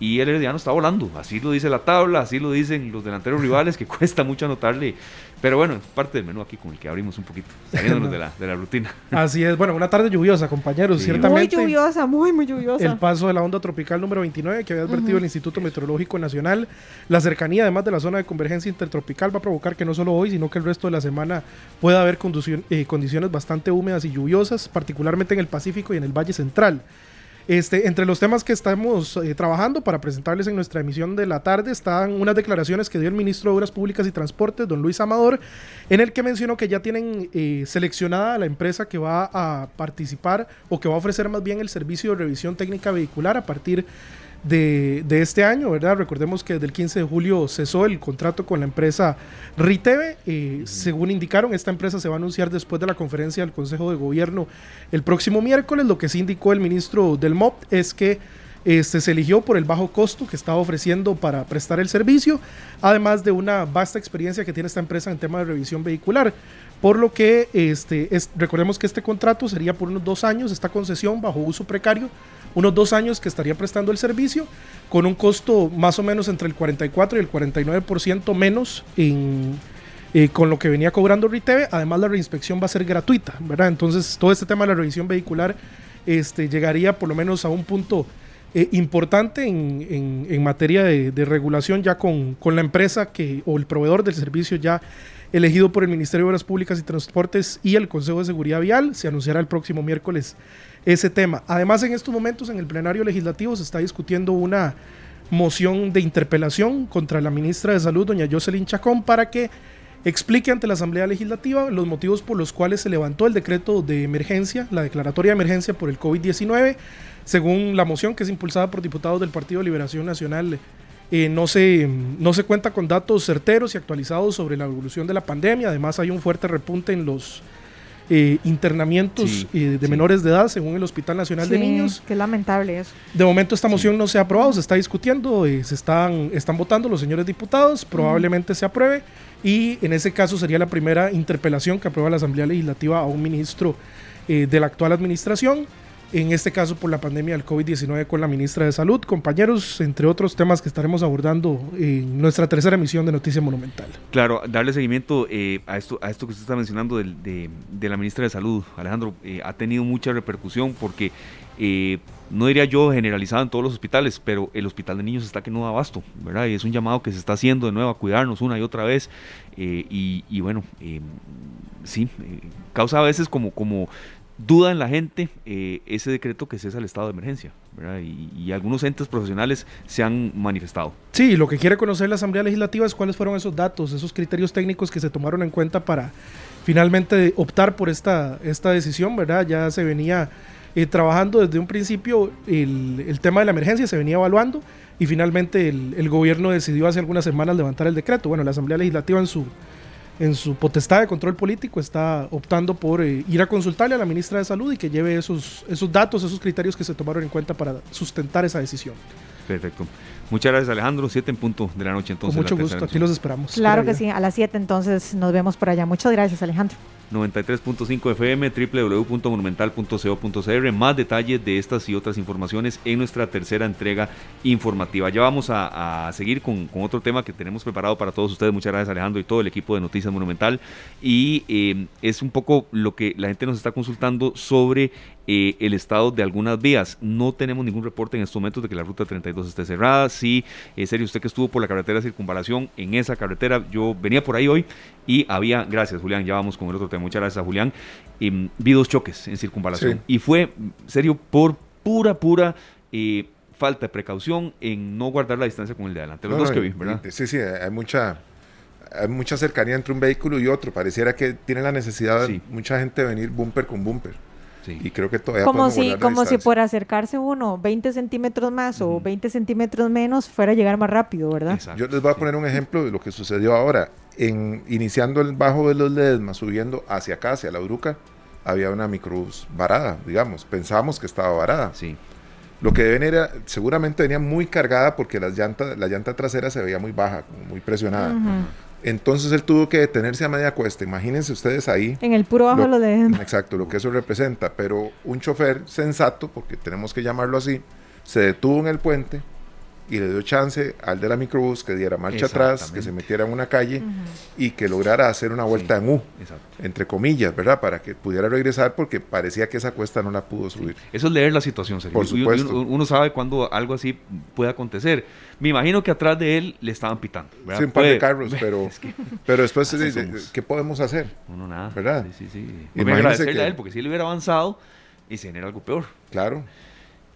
y el Herediano está volando. Así lo dice la tabla, así lo dicen los delanteros rivales, que <laughs> cuesta mucho anotarle. Pero bueno, es parte del menú aquí con el que abrimos un poquito, saliéndonos <laughs> de, la, de la rutina. <laughs> Así es, bueno, una tarde lluviosa, compañeros, ciertamente. Muy lluviosa, muy, muy lluviosa. El paso de la onda tropical número 29 que había advertido el Instituto Meteorológico Nacional, la cercanía además de la zona de convergencia intertropical va a provocar que no solo hoy, sino que el resto de la semana pueda haber eh, condiciones bastante húmedas y lluviosas, particularmente en el Pacífico y en el Valle Central. Este, entre los temas que estamos eh, trabajando para presentarles en nuestra emisión de la tarde están unas declaraciones que dio el ministro de Obras Públicas y Transportes, don Luis Amador, en el que mencionó que ya tienen eh, seleccionada la empresa que va a participar o que va a ofrecer más bien el servicio de revisión técnica vehicular a partir de, este año, ¿verdad? Recordemos que desde el 15 de julio cesó el contrato con la empresa Riteve. Eh, según indicaron, esta empresa se va a anunciar después de la conferencia del Consejo de Gobierno el próximo miércoles. Lo que sí indicó el ministro del MOP es que este, se eligió por el bajo costo que estaba ofreciendo para prestar el servicio, además de una vasta experiencia que tiene esta empresa en tema de revisión vehicular. Por lo que este, recordemos que este contrato sería por unos dos años, esta concesión bajo uso precario unos dos años que estaría prestando el servicio con un costo más o menos entre el 44 y el 49% menos en, eh, con lo que venía cobrando Riteve. Además, la reinspección va a ser gratuita, ¿verdad? Entonces, todo este tema de la revisión vehicular este, llegaría por lo menos a un punto eh, importante en, en, materia de, regulación ya con, con la empresa que, o el proveedor del servicio ya elegido por el Ministerio de Obras Públicas y Transportes y el Consejo de Seguridad Vial. Se anunciará el próximo miércoles ese tema. Además, en estos momentos en el plenario legislativo se está discutiendo una moción de interpelación contra la ministra de Salud, doña Jocelyn Chacón, para que explique ante la Asamblea Legislativa los motivos por los cuales se levantó el decreto de emergencia, la declaratoria de emergencia por el COVID-19. Según la moción que es impulsada por diputados del Partido Liberación Nacional, eh, no, se, no se cuenta con datos certeros y actualizados sobre la evolución de la pandemia. Además, hay un fuerte repunte en los eh, internamientos eh, de menores de edad según el Hospital Nacional de Niños. Qué lamentable eso. De momento esta moción no se ha aprobado, se está discutiendo, eh, se están, están votando los señores diputados, probablemente se apruebe y en ese caso sería la primera interpelación que aprueba la Asamblea Legislativa a un ministro de la actual administración en este caso por la pandemia del COVID-19 con la ministra de Salud. Compañeros, entre otros temas que estaremos abordando en nuestra tercera emisión de Noticia Monumental. Claro, darle seguimiento eh, a, esto, a esto que usted está mencionando de, la ministra de Salud, Alejandro, eh, ha tenido mucha repercusión porque eh, no diría yo generalizado en todos los hospitales, pero el hospital de niños está que no da abasto, ¿verdad? Y es un llamado que se está haciendo de nuevo a cuidarnos una y otra vez. y, y, bueno, sí, causa a veces como, como duda en la gente eh, ese decreto que cesa el estado de emergencia, Y, algunos entes profesionales se han manifestado. Sí, lo que quiere conocer la Asamblea Legislativa es cuáles fueron esos datos, esos criterios técnicos que se tomaron en cuenta para finalmente optar por esta, esta decisión, ¿verdad? Ya se venía eh, trabajando desde un principio el, el, tema de la emergencia, se venía evaluando y finalmente el, el gobierno decidió hace algunas semanas levantar el decreto. Bueno, la Asamblea Legislativa en su en su potestad de control político está optando por eh, ir a consultarle a la ministra de Salud y que lleve esos, esos datos, esos criterios que se tomaron en cuenta para sustentar esa decisión. Perfecto. Muchas gracias Alejandro, siete en punto de la noche entonces. Con mucho gusto, aquí los esperamos. Claro que sí, a las 7 entonces nos vemos por allá. Muchas gracias Alejandro. 93.5 FM, www.monumental.co.cr. Más detalles de estas y otras informaciones en nuestra tercera entrega informativa. Ya vamos a, seguir con, otro tema que tenemos preparado para todos ustedes. Muchas gracias Alejandro y todo el equipo de Noticias Monumental. Y eh, es un poco lo que la gente nos está consultando sobre eh, el estado de algunas vías. No tenemos ningún reporte en estos momentos de que la ruta 32 esté cerrada. Sí, en serio, usted que estuvo por la carretera de circunvalación, en esa carretera, yo venía por ahí hoy y había, gracias Julián, ya vamos con el otro tema, muchas gracias a Julián, em, vi dos choques en circunvalación y fue, serio, por pura, pura... Eh, falta de precaución en no guardar la distancia con el de adelante. Los dos que vi, ¿verdad? Sí, sí, hay mucha, hay mucha cercanía entre un vehículo y otro. Pareciera que tiene la necesidad de mucha gente venir bumper con bumper. Y creo que todavía como si como si por acercarse uno 20 centímetros más o 20 centímetros menos fuera a llegar más rápido, ¿verdad? Yo les voy a poner un ejemplo de lo que sucedió ahora. En, iniciando el bajo de los Ledesma, subiendo hacia acá, hacia la Uruca, había una microbús varada, digamos. Pensábamos que estaba varada. Sí. Lo que deben era, seguramente venía muy cargada porque las llantas, la llanta trasera se veía muy baja, muy presionada. Entonces él tuvo que detenerse a media cuesta. Imagínense ustedes ahí. En el puro bajo lo, de... Exacto, lo que eso representa. Pero un chofer sensato, porque tenemos que llamarlo así, se detuvo en el puente y le dio chance al de la microbús que diera marcha atrás, que se metiera en una calle y que lograra hacer una vuelta en U, entre comillas, ¿verdad? Para que pudiera regresar porque parecía que esa cuesta no la pudo subir. Eso es leer la situación, Sergio. Por supuesto. Uno, sabe cuándo algo así puede acontecer. Me imagino que atrás de él le estaban pitando. ¿verdad? Sí, un par de carros, <laughs> pero, pero después, se dice, ¿qué podemos hacer? Uno nada. ¿Verdad? Sí, sí, sí. Y agradecerle a él porque si él hubiera avanzado y se genera algo peor. Claro.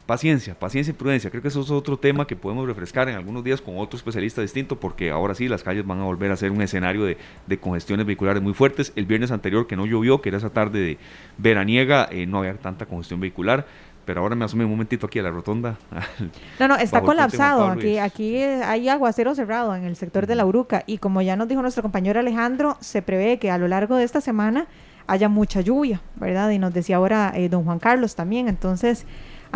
Paciencia, paciencia y prudencia. Creo que eso es otro tema que podemos refrescar en algunos días con otro especialista distinto, porque ahora sí las calles van a volver a ser un escenario de, congestiones vehiculares muy fuertes. El viernes anterior que no llovió, que era esa tarde de veraniega, eh, no había tanta congestión vehicular. Pero ahora me asomé un momentito aquí a la rotonda. <laughs> No, no, está colapsado. Aquí, aquí hay aguacero cerrado en el sector de la Uruca. Y como ya nos dijo nuestro compañero Alejandro, se prevé que a lo largo de esta semana haya mucha lluvia, ¿verdad? Y nos decía ahora eh, don Juan Carlos también. Entonces,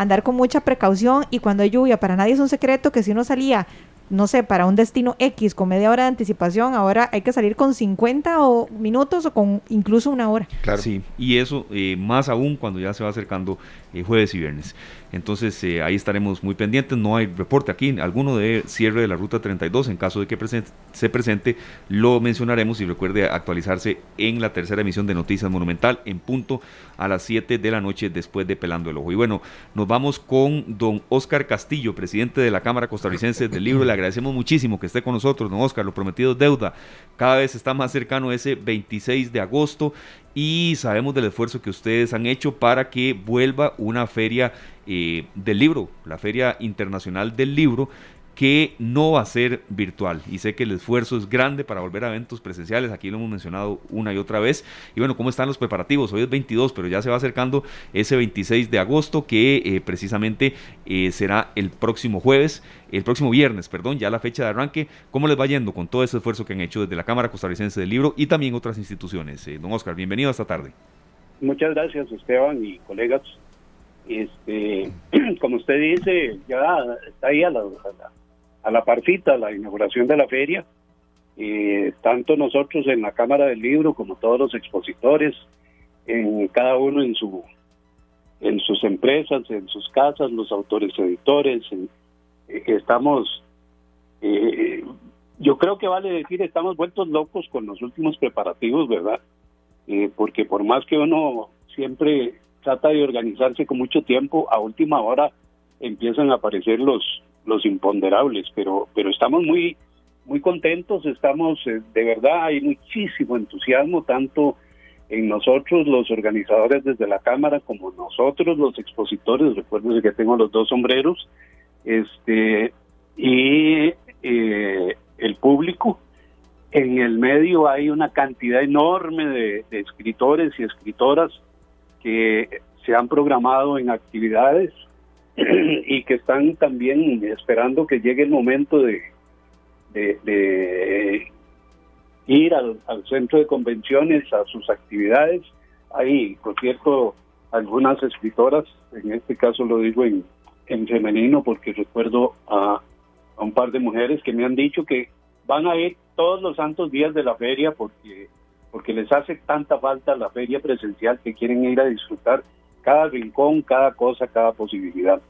andar con mucha precaución y cuando hay lluvia, para nadie es un secreto que si uno salía no sé, para un destino X con media hora de anticipación, ahora hay que salir con 50 o minutos o con incluso una hora. Claro. Sí, y eso eh, más aún cuando ya se va acercando eh, jueves y viernes. Entonces eh, ahí estaremos muy pendientes. No hay reporte aquí, alguno de cierre de la ruta 32. En caso de que se presente, lo mencionaremos y recuerde actualizarse en la tercera emisión de Noticias Monumental en punto a las 7 de la noche después de Pelando el Ojo. Y bueno, nos vamos con don Oscar Castillo, presidente de la Cámara Costarricense del Libro. Le agradecemos muchísimo que esté con nosotros, don Oscar. Lo prometido deuda. Cada vez está más cercano ese 26 de agosto y sabemos del esfuerzo que ustedes han hecho para que vuelva una feria eh, del libro, la Feria Internacional del Libro, que no va a ser virtual. Y sé que el esfuerzo es grande para volver a eventos presenciales. Aquí lo hemos mencionado una y otra vez. Y bueno, ¿cómo están los preparativos? Hoy es 22, pero ya se va acercando ese 26 de agosto, que eh, precisamente eh, será el próximo jueves, el próximo viernes, perdón, ya la fecha de arranque. ¿Cómo les va yendo con todo ese esfuerzo que han hecho desde la Cámara Costarricense del Libro y también otras instituciones? don Oscar, bienvenido esta tarde. Muchas gracias, Esteban y colegas. Este, <clears throat> como usted dice, ya está ahí a la, a la parcita la inauguración de la feria. Eh, tanto nosotros en la Cámara del Libro como todos los expositores, en cada uno en su en sus empresas, en sus casas, los autores editores, eh, estamos, eh, yo creo que vale decir, estamos vueltos locos con los últimos preparativos, ¿verdad? porque por más que uno siempre trata de organizarse con mucho tiempo, a última hora empiezan a aparecer los los imponderables, pero pero estamos muy muy contentos, estamos eh, de verdad hay muchísimo entusiasmo tanto en nosotros los organizadores desde la cámara como nosotros los expositores, recuerden que tengo los dos sombreros, este y eh, el público. En el medio hay una cantidad enorme de escritores y escritoras que se han programado en actividades <clears throat> y que están también esperando que llegue el momento de, ir al, centro de convenciones, a sus actividades. Hay, por cierto, algunas escritoras, en este caso lo digo en, en femenino porque recuerdo a, a un par de mujeres que me han dicho que van a ir todos los santos días de la feria porque porque les hace tanta falta la feria presencial que quieren ir a disfrutar cada rincón, cada cosa, cada posibilidad.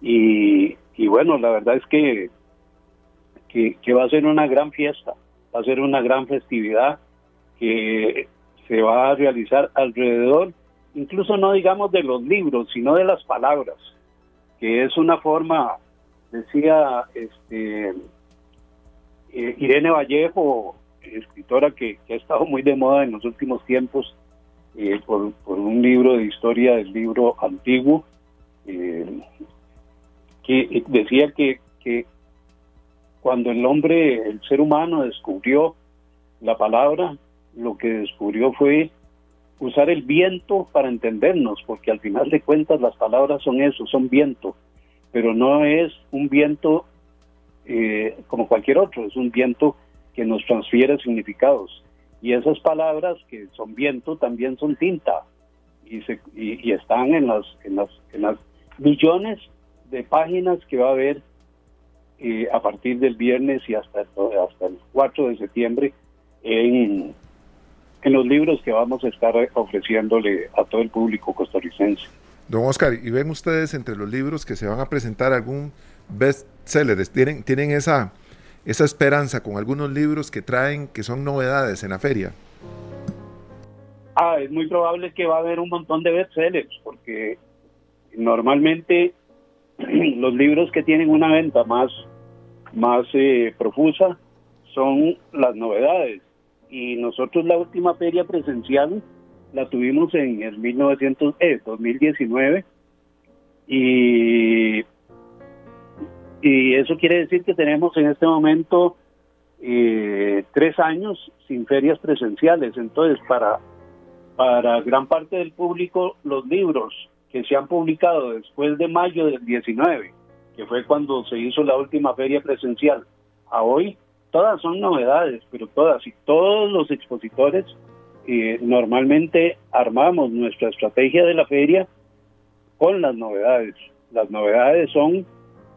Y, bueno, la verdad es que, que, va a ser una gran fiesta, va a ser una gran festividad que se va a realizar alrededor, incluso no digamos de los libros, sino de las palabras, que es una forma, decía este eh, Irene Vallejo, escritora que, ha estado muy de moda en los últimos tiempos eh, por, por, un libro de historia del libro antiguo, eh, que decía que, que cuando el hombre, el ser humano descubrió la palabra, lo que descubrió fue usar el viento para entendernos, porque al final de cuentas las palabras son eso, son viento, pero no es un viento eh, como cualquier otro, es un viento que nos transfiere significados. Y esas palabras que son viento también son tinta y, se, y, están en las, en, las, en las millones de páginas que va a haber eh, a partir del viernes y hasta, hasta el 4 de septiembre en, en los libros que vamos a estar ofreciéndole a todo el público costarricense. Don Oscar, ¿y ven ustedes entre los libros que se van a presentar algún bestseller? ¿Tienen, tienen esa, esa esperanza con algunos libros que traen, que son novedades en la feria? Ah, es muy probable que va a haber un montón de bestsellers, porque normalmente <clears throat> los libros que tienen una venta más, más eh, profusa son las novedades. Y nosotros la última feria presencial la tuvimos en el 1900, 2019 y, y eso quiere decir que tenemos en este momento eh, tres años sin ferias presenciales. Entonces, para, para gran parte del público, los libros que se han publicado después de mayo del 19, que fue cuando se hizo la última feria presencial, a hoy, todas son novedades, pero todas y todos los expositores normalmente armamos nuestra estrategia de la feria con las novedades. Las novedades son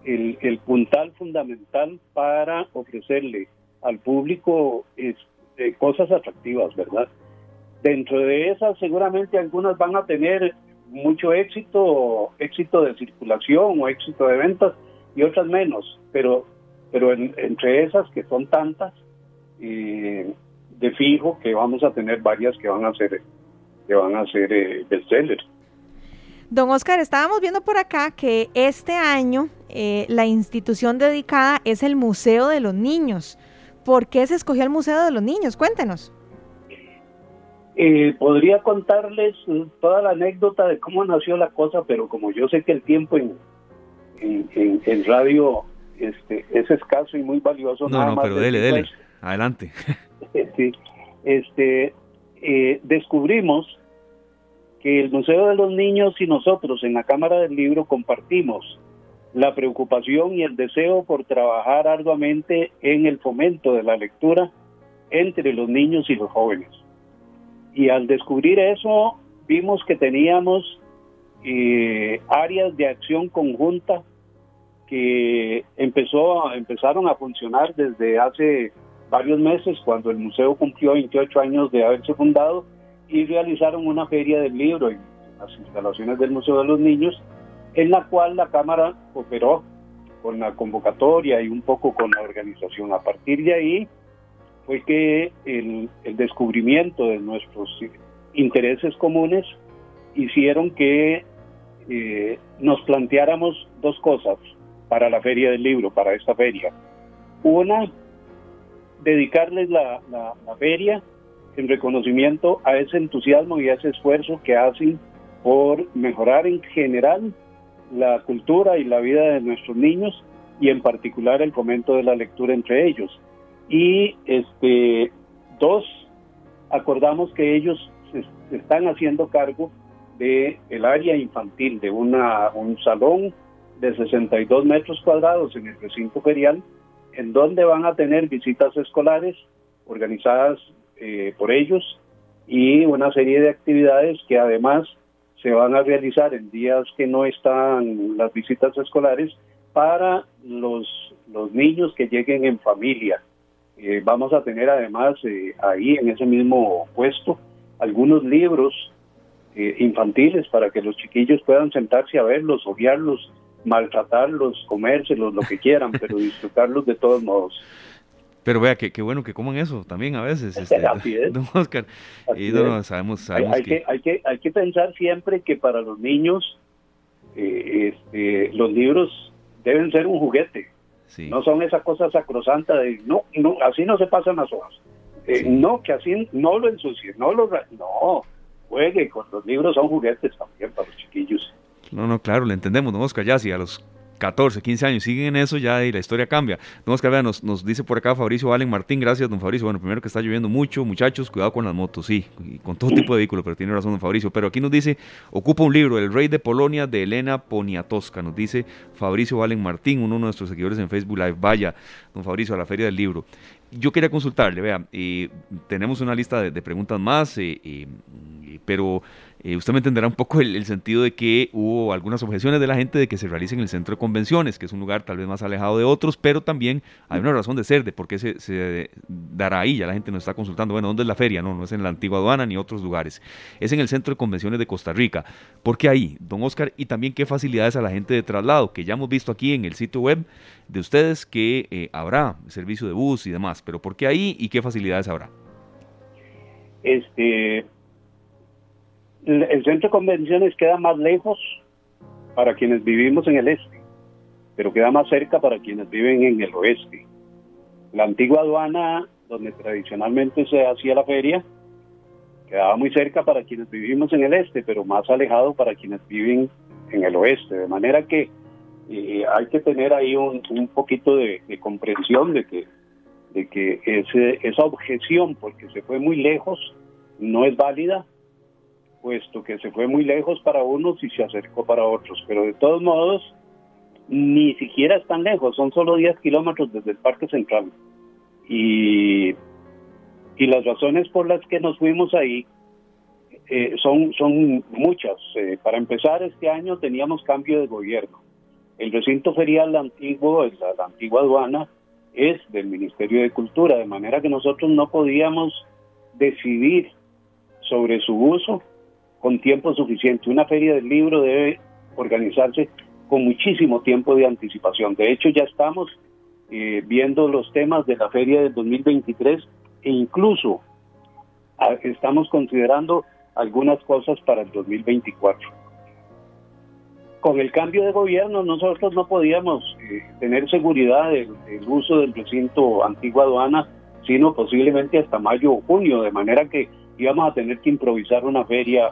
el, puntal fundamental para ofrecerle al público este, cosas atractivas, ¿verdad? Dentro de esas seguramente algunas van a tener mucho éxito, éxito de circulación o éxito de ventas y otras menos, pero, pero entre esas que son tantas, eh, de fijo que vamos a tener varias que van a ser que van a ser eh, bestsellers. Don Oscar, estábamos viendo por acá que este año eh, la institución dedicada es el Museo de los Niños. ¿Por qué se escogió el Museo de los Niños? Cuéntenos. Eh, podría contarles toda la anécdota de cómo nació la cosa, pero como yo sé que el tiempo en, en, radio este, es escaso y muy valioso. No, no, pero dele, dele. Adelante. <laughs> sí, este, eh, descubrimos el Museo de los Niños y nosotros en la Cámara del Libro compartimos la preocupación y el deseo por trabajar arduamente en el fomento de la lectura entre los niños y los jóvenes. Y al descubrir eso, vimos que teníamos eh, áreas de acción conjunta que empezó, empezaron a funcionar desde hace varios meses cuando el museo cumplió 28 años de haberse fundado y realizaron una feria del libro en las instalaciones del Museo de los Niños, en la cual la Cámara operó con la convocatoria y un poco con la organización. A partir de ahí fue que el, descubrimiento de nuestros intereses comunes hicieron que eh, nos planteáramos dos cosas para la feria del libro, para esta feria. Una, dedicarles la, feria en reconocimiento a ese entusiasmo y a ese esfuerzo que hacen por mejorar en general la cultura y la vida de nuestros niños y en particular el fomento de la lectura entre ellos. Y este dos acordamos que ellos se, están haciendo cargo de el área infantil de una un salón de 62 metros cuadrados en el recinto ferial en donde van a tener visitas escolares organizadas eh, por ellos y una serie de actividades que además se van a realizar en días que no están las visitas escolares para los, los niños que lleguen en familia. Eh, vamos a tener además eh, ahí en ese mismo puesto algunos libros infantiles para que los chiquillos puedan sentarse a verlos, obviarlos maltratarlos, comérselos, lo que quieran, <laughs> pero disfrutarlos de todos modos. Pero vea, qué bueno que coman eso también a veces. <laughs> Este, <laughs> Don Oscar. y no, sabemos, sabemos hay, que... hay, que... Hay que pensar siempre que para los niños eh, este, los libros deben ser un juguete. No son esa cosa sacrosanta de, no, no así no se pasan las hojas. Eh, no, que así no lo ensucie, no lo... No, juegue con los libros, son juguetes también para los chiquillos. No, no, claro, le entendemos, don Oscar, ya si a los 14, 15 años siguen en eso ya y la historia cambia. Don Oscar, vea, nos, nos dice por acá Fabricio Valen Martín, gracias don Fabricio. Bueno, primero que está lloviendo mucho, muchachos, cuidado con las motos, sí, y con todo tipo de vehículos, pero tiene razón don Fabricio. Pero aquí nos dice, ocupa un libro, El Rey de Polonia de Elena Poniatowska, nos dice Fabricio Valen Martín, uno de nuestros seguidores en Facebook Live. Vaya, don Fabricio, a la Feria del Libro. Yo quería consultarle, vea, y tenemos una lista de, preguntas más, y pero eh, usted me entenderá un poco el, sentido de que hubo algunas objeciones de la gente de que se realice en el centro de convenciones, que es un lugar tal vez más alejado de otros, pero también hay una razón de ser de por qué se, dará ahí. Ya la gente nos está consultando, bueno, ¿dónde es la feria? No, no es en la antigua aduana ni otros lugares. Es en el centro de convenciones de Costa Rica. ¿Por qué ahí, don Oscar? Y también qué facilidades a la gente de traslado, que ya hemos visto aquí en el sitio web de ustedes que eh, habrá servicio de bus y demás, pero ¿por qué ahí y qué facilidades habrá? Este, el centro de convenciones queda más lejos para quienes vivimos en el este, pero queda más cerca para quienes viven en el oeste. La antigua aduana, donde tradicionalmente se hacía la feria, quedaba muy cerca para quienes vivimos en el este, pero más alejado para quienes viven en el oeste. De manera que eh, hay que tener ahí un, poquito de, comprensión de que, de que ese, esa objeción, porque se fue muy lejos, no es válida puesto que se fue muy lejos para unos y se acercó para otros. Pero de todos modos, ni siquiera es tan lejos, son solo 10 kilómetros desde el Parque Central. Y, y las razones por las que nos fuimos ahí eh, son, son muchas. Eh, para empezar, este año teníamos cambio de gobierno. El recinto ferial antiguo, la antigua aduana, es del Ministerio de Cultura, de manera que nosotros no podíamos decidir sobre su uso con tiempo suficiente. Una feria del libro debe organizarse con muchísimo tiempo de anticipación. De hecho, ya estamos eh, viendo los temas de la feria del 2023 e incluso ah, estamos considerando algunas cosas para el 2024. Con el cambio de gobierno nosotros no podíamos eh, tener seguridad del, uso del recinto antigua aduana, sino posiblemente hasta mayo o junio, de manera que íbamos a tener que improvisar una feria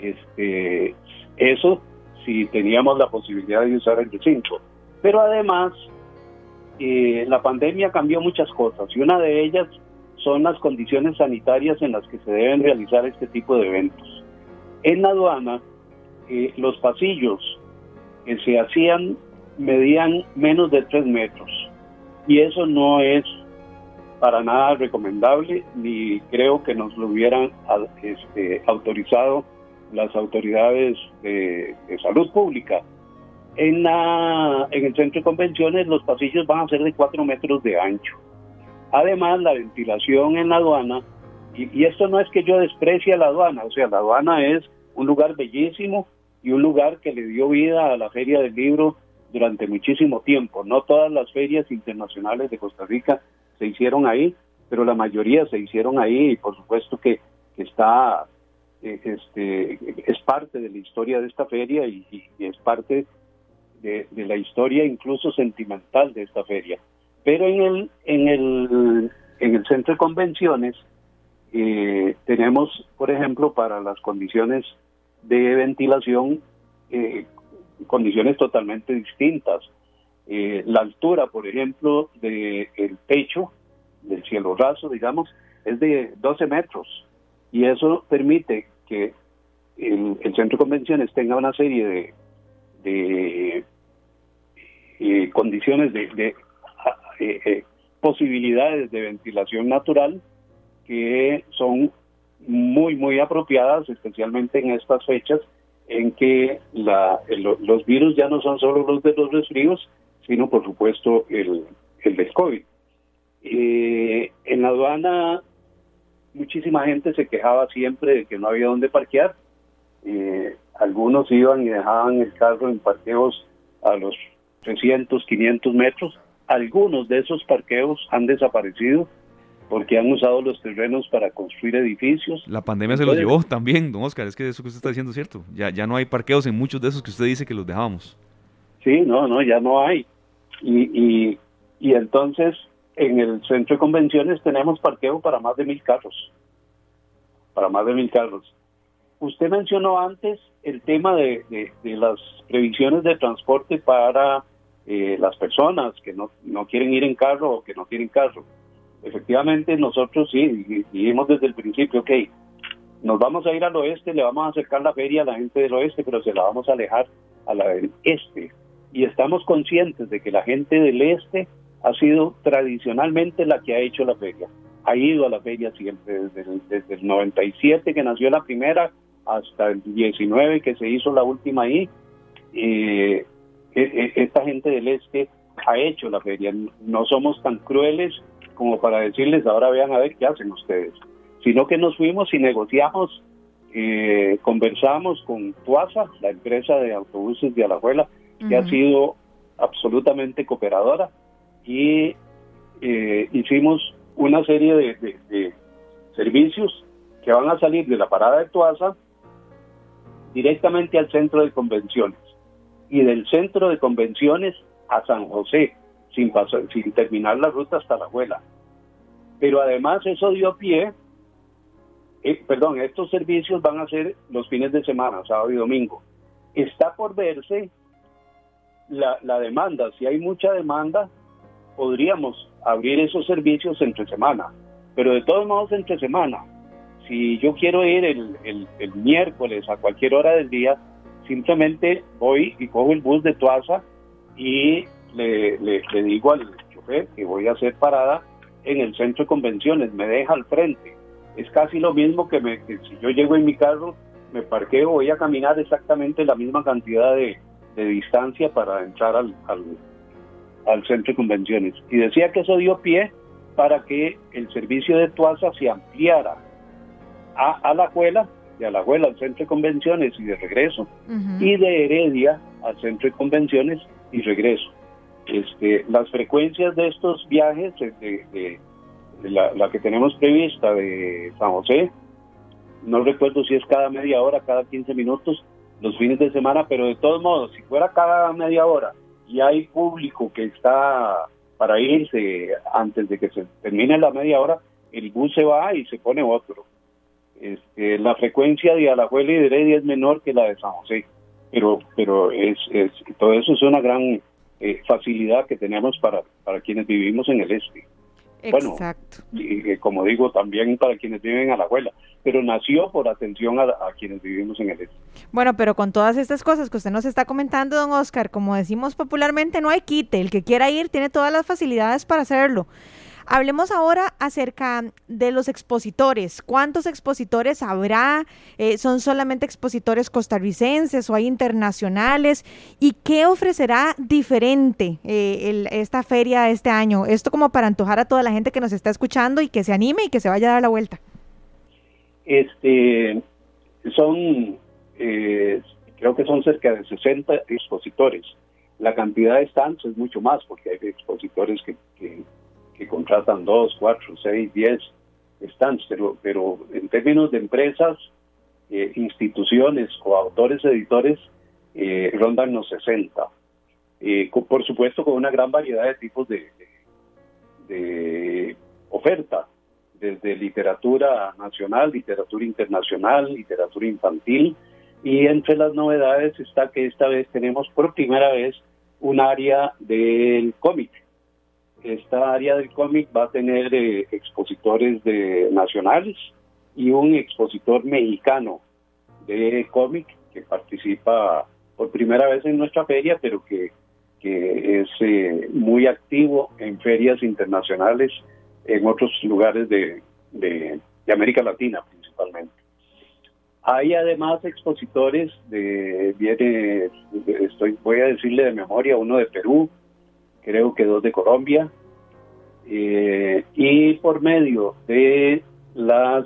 este, eso si teníamos la posibilidad de usar el recinto. Pero además, eh, la pandemia cambió muchas cosas y una de ellas son las condiciones sanitarias en las que se deben realizar este tipo de eventos. En la aduana, eh, los pasillos que se hacían medían menos de tres metros y eso no es para nada recomendable ni creo que nos lo hubieran este, autorizado las autoridades de, salud pública. En, la, en el centro de convenciones los pasillos van a ser de 4 metros de ancho. Además, la ventilación en la aduana, y, esto no es que yo desprecie a la aduana, o sea, la aduana es un lugar bellísimo y un lugar que le dio vida a la Feria del Libro durante muchísimo tiempo. No todas las ferias internacionales de Costa Rica se hicieron ahí, pero la mayoría se hicieron ahí y por supuesto que está eh, este, es parte de la historia de esta feria y, es parte de, la historia incluso sentimental de esta feria. Pero en el, en el, en el centro de convenciones eh, tenemos, por ejemplo, para las condiciones de ventilación, eh, condiciones totalmente distintas. la altura, por ejemplo, del el techo, del cielo raso, digamos, es de 12 metros y eso permite que el, centro de convenciones tenga una serie de, eh, condiciones de, eh, eh, posibilidades de ventilación natural que son muy muy apropiadas especialmente en estas fechas en que la, los virus ya no son solo los de los resfríos sino por supuesto el, el del COVID. en la aduana muchísima gente se quejaba siempre de que no había dónde parquear. Eh, algunos iban y dejaban el carro en parqueos a los 300, 500 metros. Algunos de esos parqueos han desaparecido porque han usado los terrenos para construir edificios. La pandemia se los llevó también, don Oscar, es que eso que usted está diciendo es cierto. Ya, ya no hay parqueos en muchos de esos que usted dice que los dejamos. Sí, no, no, ya no hay. Y, y, y entonces en el centro de convenciones tenemos parqueo para más de mil carros. Para más de mil carros. Usted mencionó antes el tema de, las previsiones de transporte para eh, las personas que no, no quieren ir en carro o que no tienen carro. Efectivamente, nosotros sí dijimos desde el principio, ok, nos vamos a ir al oeste, le vamos a acercar la feria a la gente del oeste, pero se la vamos a alejar a la del este. Y estamos conscientes de que la gente del este ha sido tradicionalmente la que ha hecho la feria. Ha ido a la feria siempre, desde el, desde el 97 que nació la primera, hasta el 19 que se hizo la última ahí, eh, e, e, esta gente del este ha hecho la feria. No somos tan crueles como para decirles ahora vean a ver qué hacen ustedes, sino que nos fuimos y negociamos, eh, conversamos con Tuasa, la empresa de autobuses de Alajuela, que ha sido absolutamente cooperadora y eh, hicimos una serie de, servicios que van a salir de la parada de Tuasa directamente al centro de convenciones y del centro de convenciones a San José, sin, pasar, sin terminar la ruta hasta la abuela. Pero además eso dio pie, eh, perdón, estos servicios van a ser los fines de semana, sábado y domingo. Está por verse la demanda, si hay mucha demanda, podríamos abrir esos servicios entre semana, pero de todos modos entre semana. Si yo quiero ir el, el, miércoles a cualquier hora del día, simplemente voy y cojo el bus de Tuaza y le, le, digo al chofer que voy a hacer parada en el centro de convenciones, me deja al frente. Es casi lo mismo que, me, si yo llego en mi carro, me parqueo, voy a caminar exactamente la misma cantidad de, de distancia para entrar al centro de convenciones. Y decía que eso dio pie para que el servicio de Tuasa se ampliara a, a la escuela, de a la escuela al centro de convenciones y de regreso, y de Heredia al centro de convenciones y regreso. Este, las frecuencias de estos viajes, de, la, la, que tenemos prevista de San José, no recuerdo si es cada media hora, cada 15 minutos, los fines de semana, pero de todos modos, si fuera cada media hora y hay público que está para irse antes de que se termine la media hora, el bus se va y se pone otro. Este, la frecuencia de Alajuela y de Heredia es menor que la de San José, pero pero es, es todo eso es una gran eh, facilidad que tenemos para, para quienes vivimos en el este. Exacto. y, como digo, también para quienes viven a la abuela, pero nació por atención a, quienes vivimos en el este. Bueno, pero con todas estas cosas que usted nos está comentando, don Oscar, como decimos popularmente, no hay quite. El que quiera ir tiene todas las facilidades para hacerlo. Hablemos ahora acerca de los expositores. ¿Cuántos expositores habrá? Eh, ¿Son solamente expositores costarricenses o hay internacionales? ¿Y qué ofrecerá diferente eh, esta feria este año? Esto como para antojar a toda la gente que nos está escuchando y que se anime y que se vaya a dar la vuelta. Este, son, eh, creo que son cerca de 60 expositores. La cantidad de stands es mucho más porque hay expositores que que contratan dos, cuatro, seis, diez stands, pero, pero en términos de empresas, eh, instituciones o autores, editores, eh, rondan los 60. Eh, por supuesto, con una gran variedad de tipos de, de, oferta, desde literatura nacional, literatura internacional, literatura infantil, y entre las novedades está que esta vez tenemos por primera vez un área del cómic esta área del cómic va a tener eh, expositores de nacionales y un expositor mexicano de cómic que participa por primera vez en nuestra feria, pero que, es eh, muy activo en ferias internacionales en otros lugares de, de, América Latina principalmente. Hay además expositores de, viene, estoy, voy a decirle de memoria, uno de Perú, creo que dos de Colombia, eh, y por medio de las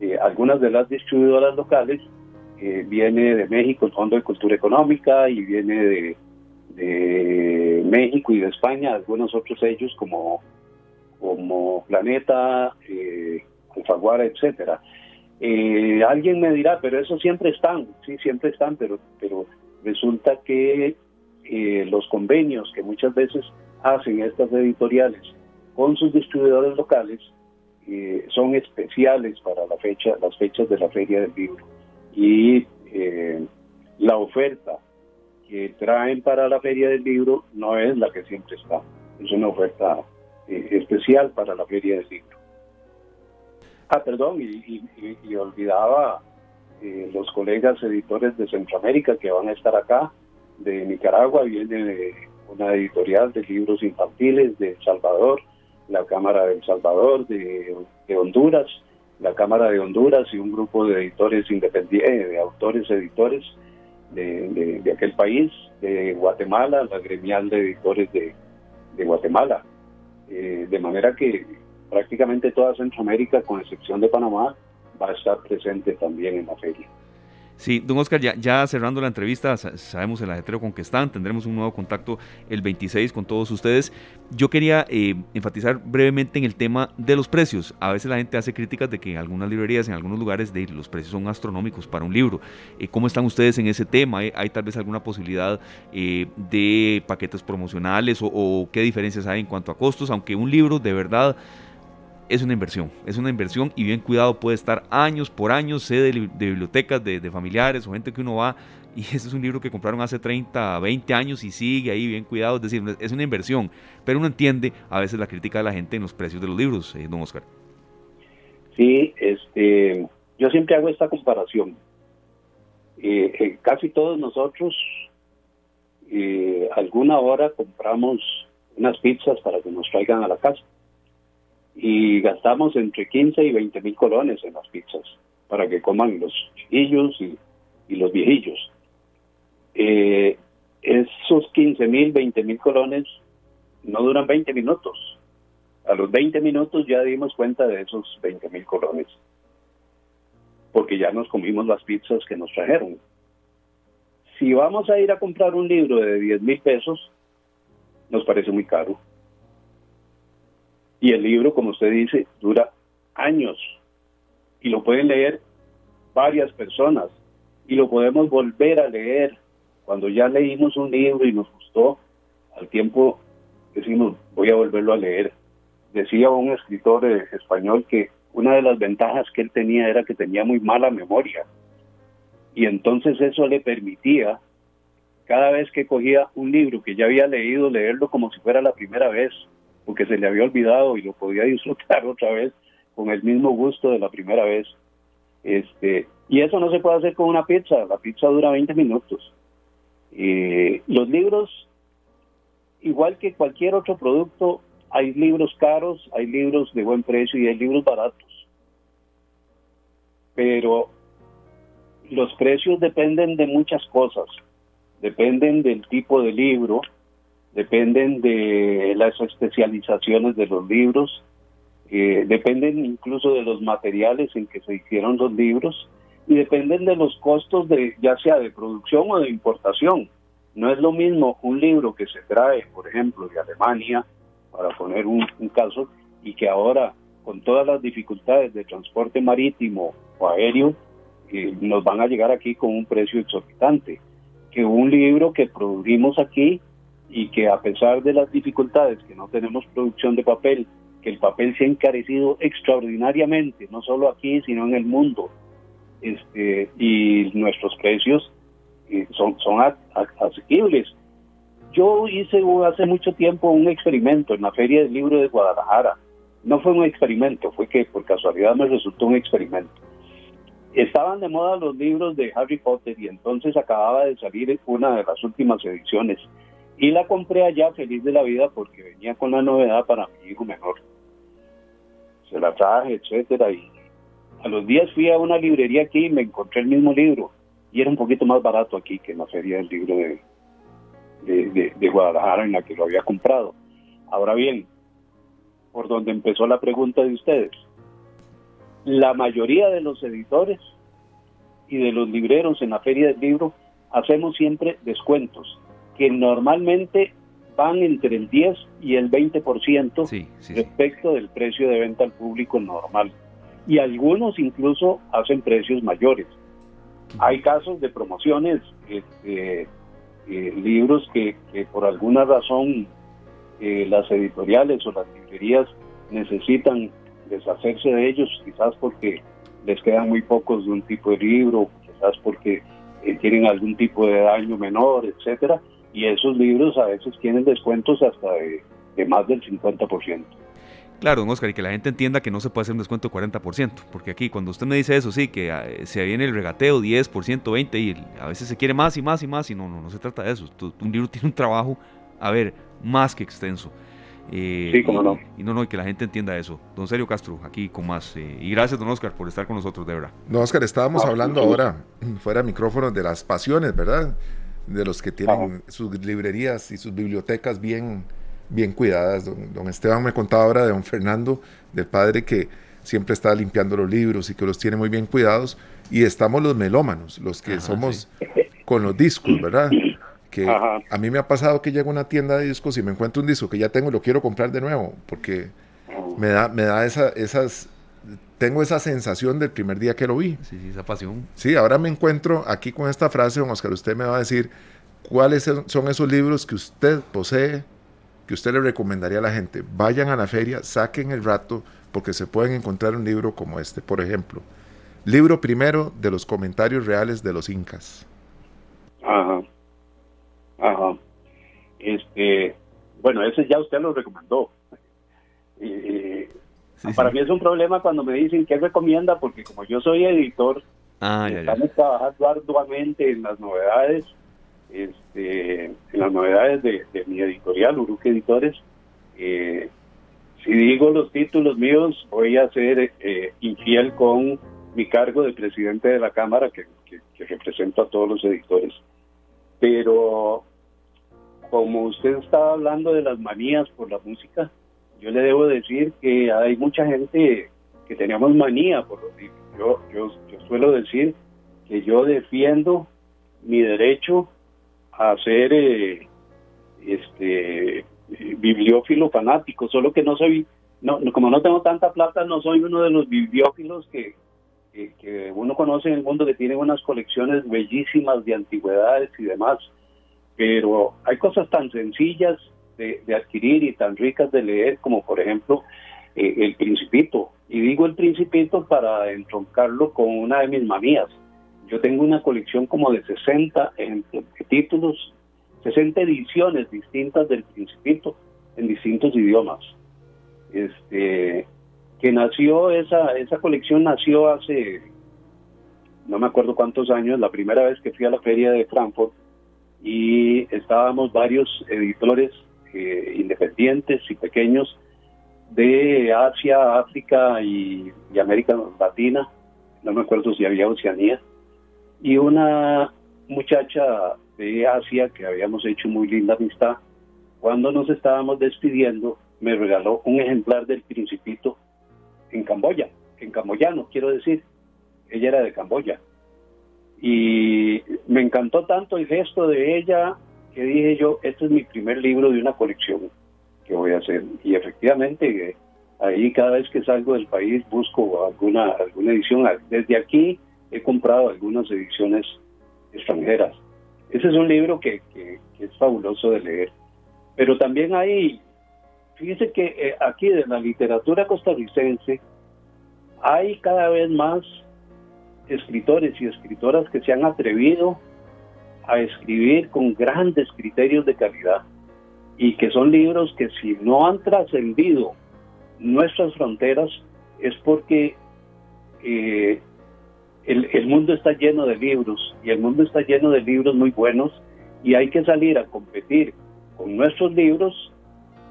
eh, algunas de las distribuidoras locales, eh, viene de México el Fondo de Cultura Económica y viene de, de México y de España algunos otros sellos como, como Planeta, eh, Alfaguara, etcétera. alguien me dirá, pero eso siempre están, sí, siempre están, pero, pero resulta que eh, los convenios que muchas veces hacen estas editoriales con sus distribuidores locales eh, son especiales para la fecha, las fechas de la feria del libro. Y eh, la oferta que traen para la feria del libro no es la que siempre está, es una oferta especial para la feria del libro. Ah, perdón, y, y olvidaba los colegas editores de Centroamérica que van a estar acá de Nicaragua, viene una editorial de libros infantiles de El Salvador, la Cámara de El Salvador, de, Honduras, la Cámara de Honduras y un grupo de editores independientes, de autores editores de, aquel país, de Guatemala, la gremial de editores de, Guatemala. Eh, de manera que prácticamente toda Centroamérica, con excepción de Panamá, va a estar presente también en la feria. Sí, don Oscar, ya, cerrando la entrevista, sabemos el ajetero con que están, tendremos un nuevo contacto el 26 con todos ustedes. Yo quería eh, enfatizar brevemente en el tema de los precios. A veces la gente hace críticas de que en algunas librerías, en algunos lugares, de, los precios son astronómicos para un libro. Eh, ¿Cómo están ustedes en ese tema? ¿Hay tal vez alguna posibilidad eh, de paquetes promocionales o qué diferencias hay en cuanto a costos? Aunque un libro de verdad es una inversión, es una inversión y bien cuidado puede estar años por años, sé de, bibliotecas, de, familiares o gente que uno va <laughs> y ese es un libro que compraron hace 30, 20 años y sigue ahí bien cuidado, es decir, es una inversión, pero uno entiende a veces la crítica de la gente en los precios de los libros, eh, don Oscar. Sí, este, yo siempre hago esta comparación. Eh, eh, casi todos nosotros alguna hora compramos unas pizzas para que nos traigan a la casa y gastamos entre 15 y 20 mil colones en las pizzas para que coman los chiquillos y, los viejillos. Eh, esos 15 mil, 20 mil colones no duran 20 minutos. A los 20 minutos ya dimos cuenta de esos 20 mil colones, porque ya nos comimos las pizzas que nos trajeron. Si vamos a ir a comprar un libro de 10 mil pesos, nos parece muy caro. Y el libro, como usted dice, dura años y lo pueden leer varias personas y lo podemos volver a leer. Cuando ya leímos un libro y nos gustó, al tiempo decimos, voy a volverlo a leer. Decía un escritor eh, español que una de las ventajas que él tenía era que tenía muy mala memoria. Y entonces eso le permitía, cada vez que cogía un libro que ya había leído, leerlo como si fuera la primera vez porque se le había olvidado y lo podía <laughs> disfrutar otra vez con el mismo gusto de la primera vez. Este, y eso no se puede hacer con una pizza, la pizza dura 20 minutos. los libros, igual que cualquier otro producto, hay libros caros, hay libros de buen precio y hay libros baratos. Pero los precios dependen de muchas cosas. Dependen del tipo de libro, dependen de las especializaciones de los libros, eh, dependen incluso de los materiales en que se hicieron los libros y dependen de los costos de ya sea de producción o de importación. No es lo mismo un libro que se trae, por ejemplo, de Alemania, para poner un, caso, y que ahora, con todas las dificultades de transporte marítimo o aéreo, eh, nos van a llegar aquí con un precio exorbitante, que un libro que produjimos aquí y que a pesar de las dificultades que no tenemos producción de papel, que el papel se ha encarecido extraordinariamente, no solo aquí, sino en el mundo, este, y nuestros precios eh, son, son asequibles. Yo hice hace mucho tiempo un experimento en la Feria del Libro de Guadalajara. No fue un experimento, fue que por casualidad me resultó un experimento. Estaban de moda los libros de Harry Potter y entonces acababa de salir una de las últimas ediciones y la compré allá feliz de la vida porque venía con la novedad para mi hijo menor. Se la traje, etcétera, y a los días fui a una librería aquí y me encontré el mismo libro y era un poquito más barato aquí que en la feria del libro de, de, Guadalajara en la que lo había comprado. Ahora bien, por donde empezó la pregunta de ustedes, la mayoría de los editores y de los libreros en la feria del libro hacemos siempre descuentos que normalmente van entre el 10 y el 20% respecto del precio de venta al público normal. Y algunos incluso hacen precios mayores. Hay casos de promociones, este, eh, libros que, por alguna razón eh, las editoriales o las librerías necesitan deshacerse de ellos, quizás porque les quedan muy pocos de un tipo de libro, quizás porque eh, tienen algún tipo de daño menor, etcétera y esos libros a veces tienen descuentos hasta de, más del 50%. Claro, don Oscar, y que la gente entienda que no se puede hacer un descuento de 40%, porque aquí cuando usted me dice eso, sí, que ah, se viene el regateo 10%, 20%, y a veces se quiere más y más y más, y no, no, no se trata de eso. Un libro tiene un trabajo, a ver, más que extenso. Eh, sí, cómo no. Y, no, no, y que la gente entienda eso. Don Sergio Castro, aquí con más. Eh, y gracias, don Oscar, por estar con nosotros, de verdad. Don Oscar, estábamos hablando ahora, fuera de micrófono, de las pasiones, ¿verdad? De los que tienen sus librerías y sus bibliotecas bien, bien cuidadas. Don, Esteban me contaba ahora de don Fernando, del padre que siempre está limpiando los libros y que los tiene muy bien cuidados. Y estamos los melómanos, los que somos con los discos, ¿verdad? que a mí me ha pasado que llego a una tienda de discos y me encuentro un disco que ya tengo y lo quiero comprar de nuevo, porque me da, me da esa, esas, tengo esa sensación del primer día que lo vi. Sí, sí, esa pasión. Sí, ahora me encuentro aquí con esta frase, don Oscar, usted me va a decir cuáles son esos libros que usted posee, que usted le recomendaría a la gente. Vayan a la feria, saquen el rato, porque se pueden encontrar un libro como este, por ejemplo. Libro primero de los comentarios reales de los incas. Ajá. Ajá. Este, bueno, ese ya usted lo recomendó. Para mí es un problema cuando me dicen qué recomienda, porque como yo soy editor, ah, estamos trabajando arduamente en las novedades, este, en las novedades de, mi editorial, Uruque Editores. Eh, si digo los títulos míos, voy a ser eh, infiel con mi cargo de presidente de la Cámara, que, que represento a todos los editores. Pero como usted estaba hablando de las manías por la música, yo le debo decir que hay mucha gente que teníamos manía por los libros. Yo, yo, suelo decir que yo defiendo mi derecho a ser eh, este bibliófilo fanático, solo que no soy, no, como no tengo tanta plata, no soy uno de los bibliófilos que, que uno conoce en el mundo que tienen unas colecciones bellísimas de antigüedades y demás pero hay cosas tan sencillas de, adquirir y tan ricas de leer como por ejemplo eh, El Principito. Y digo El Principito para entroncarlo con una de mis manías. Yo tengo una colección como de 60 títulos, 60 ediciones distintas del Principito en distintos idiomas. Este, que nació, esa, esa colección nació hace, no me acuerdo cuántos años, la primera vez que fui a la feria de Frankfurt, y estábamos varios editores eh, independientes y pequeños de Asia, África y, América Latina, no me acuerdo si había Oceanía, y una muchacha de Asia que habíamos hecho muy linda amistad, cuando nos estábamos despidiendo, me regaló un ejemplar del Principito en Camboya, en camboyano, quiero decir. Ella era de Camboya. Y me encantó tanto el gesto de ella que dije yo, este es mi primer libro de una colección que voy a hacer. Y efectivamente, ahí cada vez que salgo del país busco alguna, alguna edición. Desde aquí he comprado algunas ediciones extranjeras. Ese es un libro que, que, es fabuloso de leer. Pero también hay, fíjese que eh, aquí de la literatura costarricense hay cada vez más escritores y escritoras que se han atrevido a escribir con grandes criterios de calidad y que son libros que si no han trascendido nuestras fronteras es porque eh, el, mundo está lleno de libros y el mundo está lleno de libros muy buenos y hay que salir a competir con nuestros libros,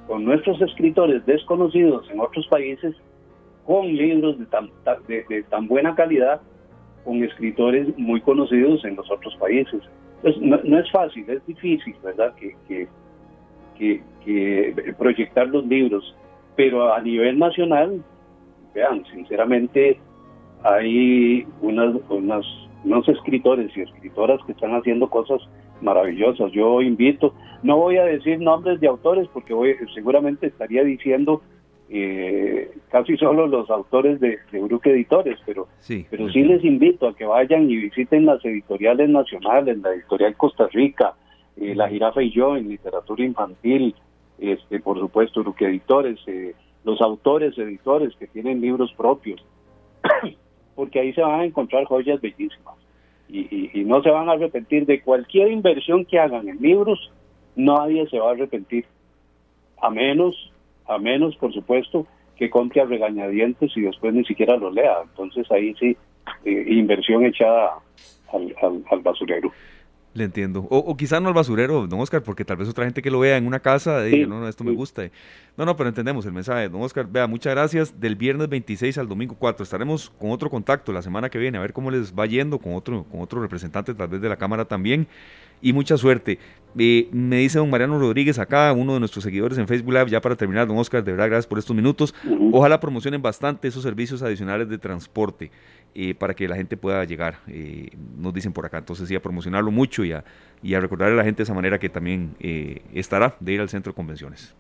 con nuestros escritores desconocidos en otros países, con libros de tan, de tan buena calidad con escritores muy conocidos en los otros países. Pues no, es fácil, es difícil, ¿verdad? Que, que, que, proyectar los libros, pero a nivel nacional, vean, sinceramente hay unas, unas, unos escritores y escritoras que están haciendo cosas maravillosas. Yo invito, no voy a decir nombres de autores porque voy, seguramente estaría diciendo eh, casi solo los autores de, de Editores, pero sí, pero sí les invito a que vayan y visiten las editoriales nacionales, la editorial Costa Rica, eh, La Jirafa y yo en literatura infantil, este por supuesto Uruque Editores, eh, los autores editores que tienen libros propios, <coughs> porque ahí se van a encontrar joyas bellísimas. Y, y no se van a arrepentir de cualquier inversión que hagan en libros, nadie se va a arrepentir, a menos a menos, por supuesto, que compre a regañadientes y después ni siquiera lo lea. Entonces ahí sí, eh, inversión echada al, al, basurero. Le entiendo. O, o quizá no al basurero, don Oscar, porque tal vez otra gente que lo vea en una casa diga, no, no, esto me gusta. No, no, pero entendemos el mensaje. Don Oscar, vea, muchas gracias. Del viernes 26 al domingo 4 estaremos con otro contacto la semana que viene, a ver cómo les va yendo con otro, con otro representante tal vez de la Cámara también. Y mucha suerte. Eh, me dice don Mariano Rodríguez acá, uno de nuestros seguidores en Facebook Live, ya para terminar, don Oscar, de verdad, gracias por estos minutos. Ojalá promocionen bastante esos servicios adicionales de transporte eh, para que la gente pueda llegar, eh, nos dicen por acá. Entonces, sí, a promocionarlo mucho y a, y a recordarle a la gente de esa manera que también estará de ir al centro de convenciones.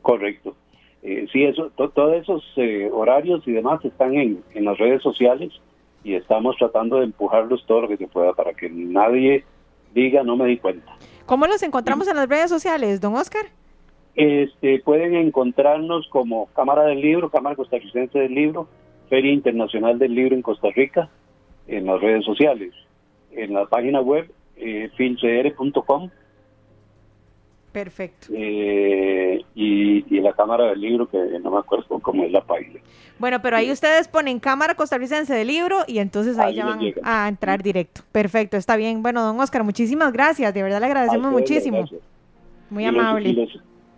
Correcto. sí, eso, todos esos horarios y demás están en, en las redes sociales y estamos tratando de empujarlos todo lo que se pueda para que nadie diga no me di cuenta. ¿Cómo los encontramos en las redes sociales, don Oscar? Este, pueden encontrarnos como Cámara del Libro, Cámara Costarricense del Libro, Feria Internacional del Libro en Costa Rica, en las redes sociales, en la página web eh, filcr.com Perfecto. Eh, y, la Cámara del Libro, que no me acuerdo cómo es la página. Bueno, pero ahí ustedes ponen Cámara Costarricense del Libro y entonces ahí, ya van a entrar directo. Perfecto, está bien. Bueno, don Oscar, muchísimas gracias. De verdad le agradecemos muchísimo. Muy amable.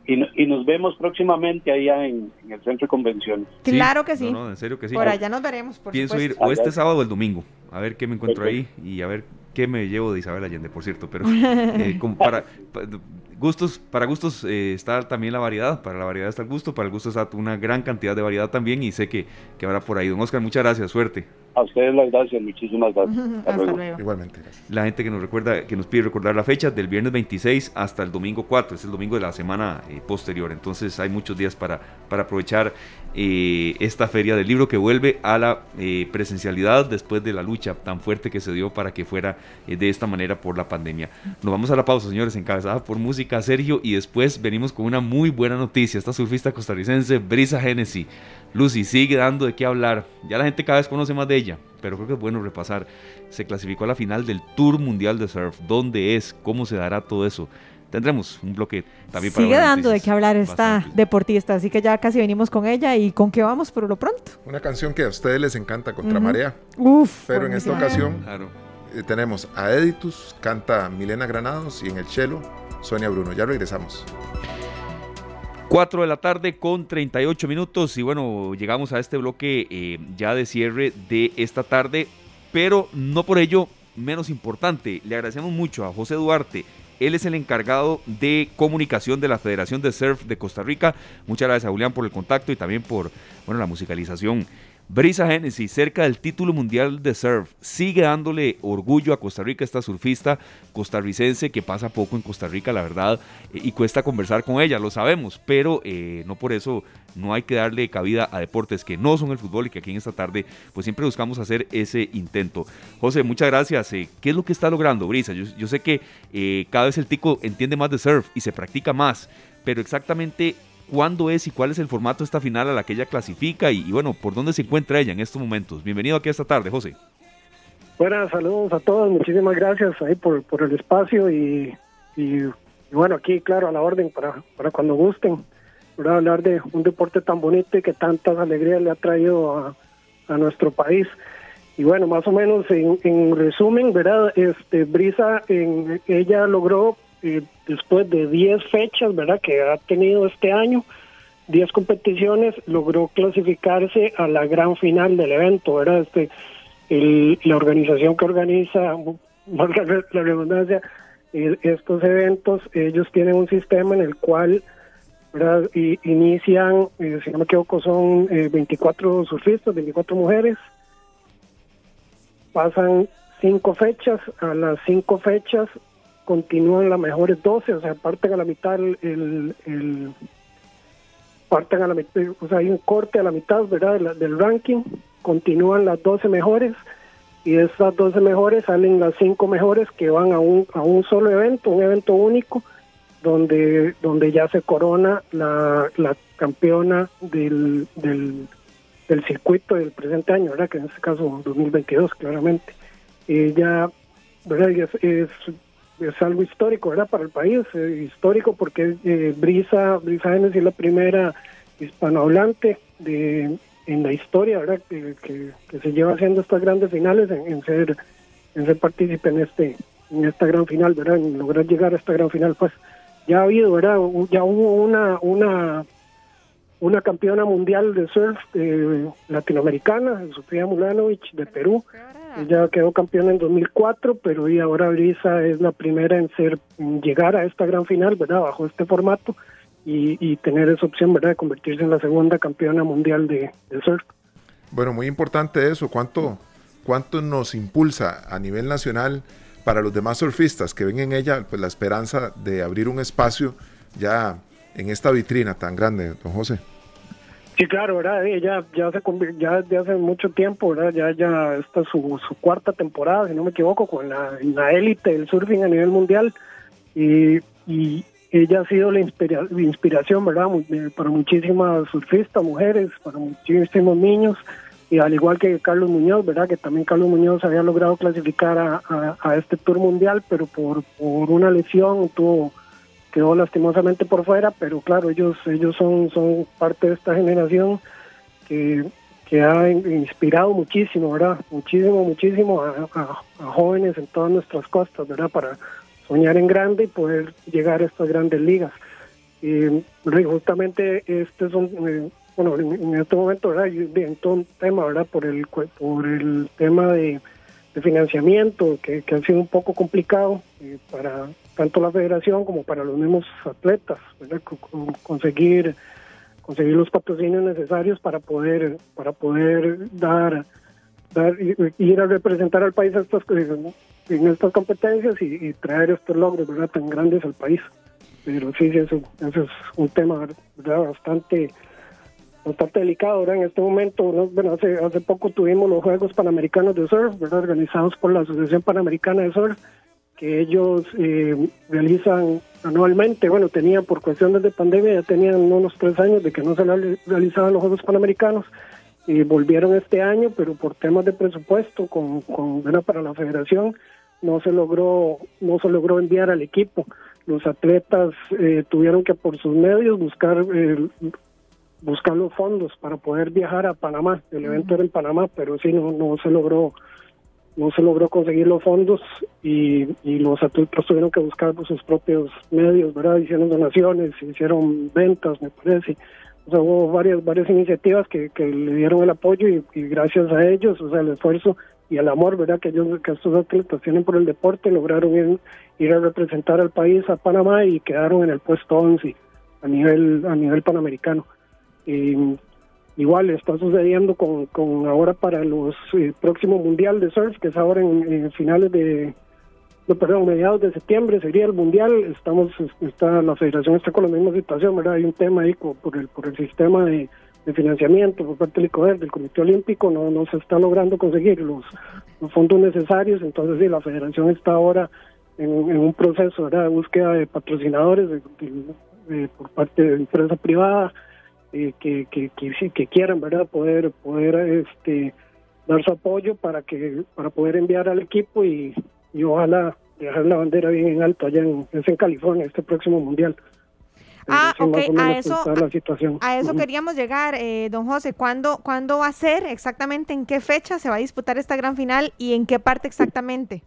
y, nos vemos próximamente allá en, el centro de convenciones. Claro que sí. No, en serio que sí. Por allá nos veremos. Por Pienso ir o este sábado o el domingo. A ver qué me encuentro ahí y a ver qué me llevo de Isabel Allende, por cierto. Pero <laughs> eh, para Gustos, para gustos eh, está también la variedad, para la variedad está el gusto, para el gusto está una gran cantidad de variedad también y sé que, que habrá por ahí. Don Oscar, muchas gracias, suerte. A ustedes las gracias, muchísimas gracias. <laughs> Igualmente. La gente que nos recuerda, que nos pide recordar la fecha del viernes 26 hasta el domingo 4, es el domingo de la semana eh, posterior, entonces hay muchos días para, para aprovechar eh, esta feria del libro que vuelve a la presencialidad después de la lucha tan fuerte que se dio para que fuera de esta manera por la pandemia. Nos vamos a la pausa, señores, encabezada por música Sergio, y después venimos con una muy buena noticia. Esta surfista costarricense, Brisa Genesis. Lucy sigue dando de qué hablar. Ya la gente cada vez conoce más de ella, pero creo que es bueno repasar. Se clasificó a la final del Tour Mundial de Surf. ¿Dónde es? ¿Cómo se dará todo eso? Tendremos un bloque también para Sigue dando de qué hablar esta deportista, así que ya casi venimos con ella y con qué vamos por lo pronto. Una canción que a ustedes les encanta, Contra Marea. Uf, pero en esta ocasión eh, tenemos a Editus, canta Milena Granados y en el cello Sonia Bruno. Ya regresamos. 4 de la tarde con 38 minutos y bueno, llegamos a este bloque eh, ya de cierre de esta tarde, pero no por ello menos importante. Le agradecemos mucho a José Duarte. Él es el encargado de comunicación de la Federación de Surf de Costa Rica. Muchas gracias a Julián por el contacto y también por bueno, la musicalización Brisa Genesis, cerca del título mundial de surf, sigue dándole orgullo a Costa Rica, esta surfista costarricense que pasa poco en Costa Rica, la verdad, eh, y cuesta conversar con ella, lo sabemos, pero eh, no por eso no hay que darle cabida a deportes que no son el fútbol y que aquí en esta tarde pues siempre buscamos hacer ese intento. José, muchas gracias. Eh, ¿Qué es lo que está logrando Brisa? Yo, sé que cada vez el tico entiende más de surf y se practica más, pero exactamente cuándo es y cuál es el formato de esta final a la que ella clasifica y, bueno, por dónde se encuentra ella en estos momentos. Bienvenido aquí esta tarde, José. Buenas, saludos a todos, muchísimas gracias ahí por, por el espacio y, y, bueno, aquí claro, a la orden para, para cuando gusten, para hablar de un deporte tan bonito y que tantas alegrías le ha traído a, a nuestro país. Y bueno, más o menos en, en resumen, ¿verdad? Este, Brisa, en, ella logró después de 10 fechas, ¿verdad? Que ha tenido este año, 10 competiciones, logró clasificarse a la gran final del evento, ¿verdad? Este, la organización que organiza, <laughs> la redundancia, estos eventos, ellos tienen un sistema en el cual inician, eh, si no me equivoco, son 24 eh, surfistas, 24 mujeres, pasan cinco fechas, a las cinco fechas continúan las mejores 12, o sea, parten a la mitad el, el, parten a la mitad, o sea, hay un corte a la mitad, ¿verdad? del ranking, continúan las 12 mejores y de esas 12 mejores salen las 5 mejores que van a un, a un solo evento, un evento único, donde, donde ya se corona la, la campeona del, del, del circuito del presente año, ¿verdad? Que en este caso 2022, claramente. Ella, ¿verdad? es es algo histórico, ¿verdad? Para el país, eh, histórico porque eh, Brisa, Brisa Genesis es la primera hispanohablante de, en la historia, ¿verdad? Que, que, se lleva haciendo estas grandes finales en, ser en ser partícipe en este en esta gran final, ¿verdad? En lograr llegar a esta gran final, pues ya ha habido, ¿verdad? Ya hubo una, una, una campeona mundial de surf eh, latinoamericana, Sofía Mulanovich de Perú. Ella quedó campeona en 2004, pero y ahora Brisa es la primera en ser llegar a esta gran final, ¿verdad? Bajo este formato y, tener esa opción, ¿verdad? De convertirse en la segunda campeona mundial de, de surf. Bueno, muy importante eso. ¿Cuánto, ¿Cuánto nos impulsa a nivel nacional para los demás surfistas que ven en ella pues, la esperanza de abrir un espacio ya en esta vitrina tan grande, don José? Sí, claro, ¿verdad? Ella ya se ya desde hace mucho tiempo, ¿verdad? Ya ya está su, su cuarta temporada, si no me equivoco, con la, la élite del surfing a nivel mundial y, ella ha sido la inspiración, ¿verdad? Para muchísimas surfistas, mujeres, para muchísimos niños y al igual que Carlos Muñoz, ¿verdad? Que también Carlos Muñoz había logrado clasificar a, a, este Tour Mundial, pero por, por una lesión tuvo quedó lastimosamente por fuera, pero claro, ellos ellos son son parte de esta generación que, que ha inspirado muchísimo, ¿verdad? Muchísimo, muchísimo a, jóvenes en todas nuestras costas, ¿verdad? Para soñar en grande y poder llegar a estas grandes ligas. Y justamente este es eh, bueno, en, este momento, ¿verdad? En todo un tema, ¿verdad? Por el, por el tema de, financiamiento, que, ha sido un poco complicado eh, para tanto la federación como para los mismos atletas, conseguir conseguir los patrocinios necesarios para poder para poder dar dar ir a representar al país estas, en estas competencias y, traer estos logros ¿verdad? tan grandes al país. Pero sí, eso, eso es un tema bastante bastante delicado ahora en este momento. Bueno, hace, poco tuvimos los Juegos Panamericanos de Surf, organizados por la Asociación Panamericana de Surf, que ellos eh, realizan anualmente. Bueno, tenían por cuestiones de pandemia, ya tenían unos tres años de que no se realizaban los Juegos Panamericanos y volvieron este año, pero por temas de presupuesto con, con para la federación no se logró no se logró enviar al equipo. Los atletas eh, tuvieron que por sus medios buscar eh, buscar los fondos para poder viajar a Panamá. El evento era en Panamá, pero sí no, no se logró no se logró conseguir los fondos y, y los atletas tuvieron que buscar por sus propios medios, ¿verdad? Hicieron donaciones, hicieron ventas, me parece. O sea, hubo varias varias iniciativas que, que le dieron el apoyo y, gracias a ellos, o sea, el esfuerzo y el amor, ¿verdad? Que ellos, que estos atletas tienen por el deporte, lograron ir, ir a representar al país a Panamá y quedaron en el puesto 11 a nivel a nivel panamericano. Eh, igual está sucediendo con, con ahora para los eh, próximo mundial de surf que es ahora en, finales de no, perdón mediados de septiembre sería el mundial. Estamos está la federación está con la misma situación verdad hay un tema ahí por el por el sistema de, financiamiento por parte del ICODER, del Comité Olímpico no no se está logrando conseguir los, fondos necesarios. Entonces sí la federación está ahora en, un proceso de búsqueda de patrocinadores por parte de empresa privada eh, que, que, que, que, quieran verdad poder poder este dar su apoyo para que para poder enviar al equipo y, y ojalá dejar la bandera bien en alto allá en, en California este próximo mundial Ah, ok, a eso, a eso queríamos llegar, eh, don José. ¿Cuándo, ¿Cuándo va a ser exactamente? ¿En qué fecha se va a disputar esta gran final y en qué parte exactamente?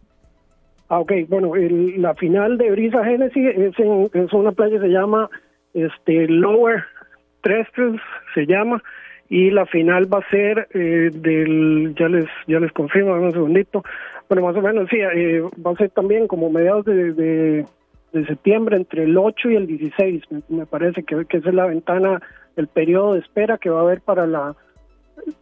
Ah, ok, bueno, la final de Brisa Genesis es en es una playa que se llama este Lower Trestres se llama y la final va a ser eh, del ya les ya les confirmo un segundito. Bueno más o menos sí eh, va a ser también como mediados de, de, septiembre entre el 8 y el 16 me, parece que, que esa es la ventana el periodo de espera que va a haber para la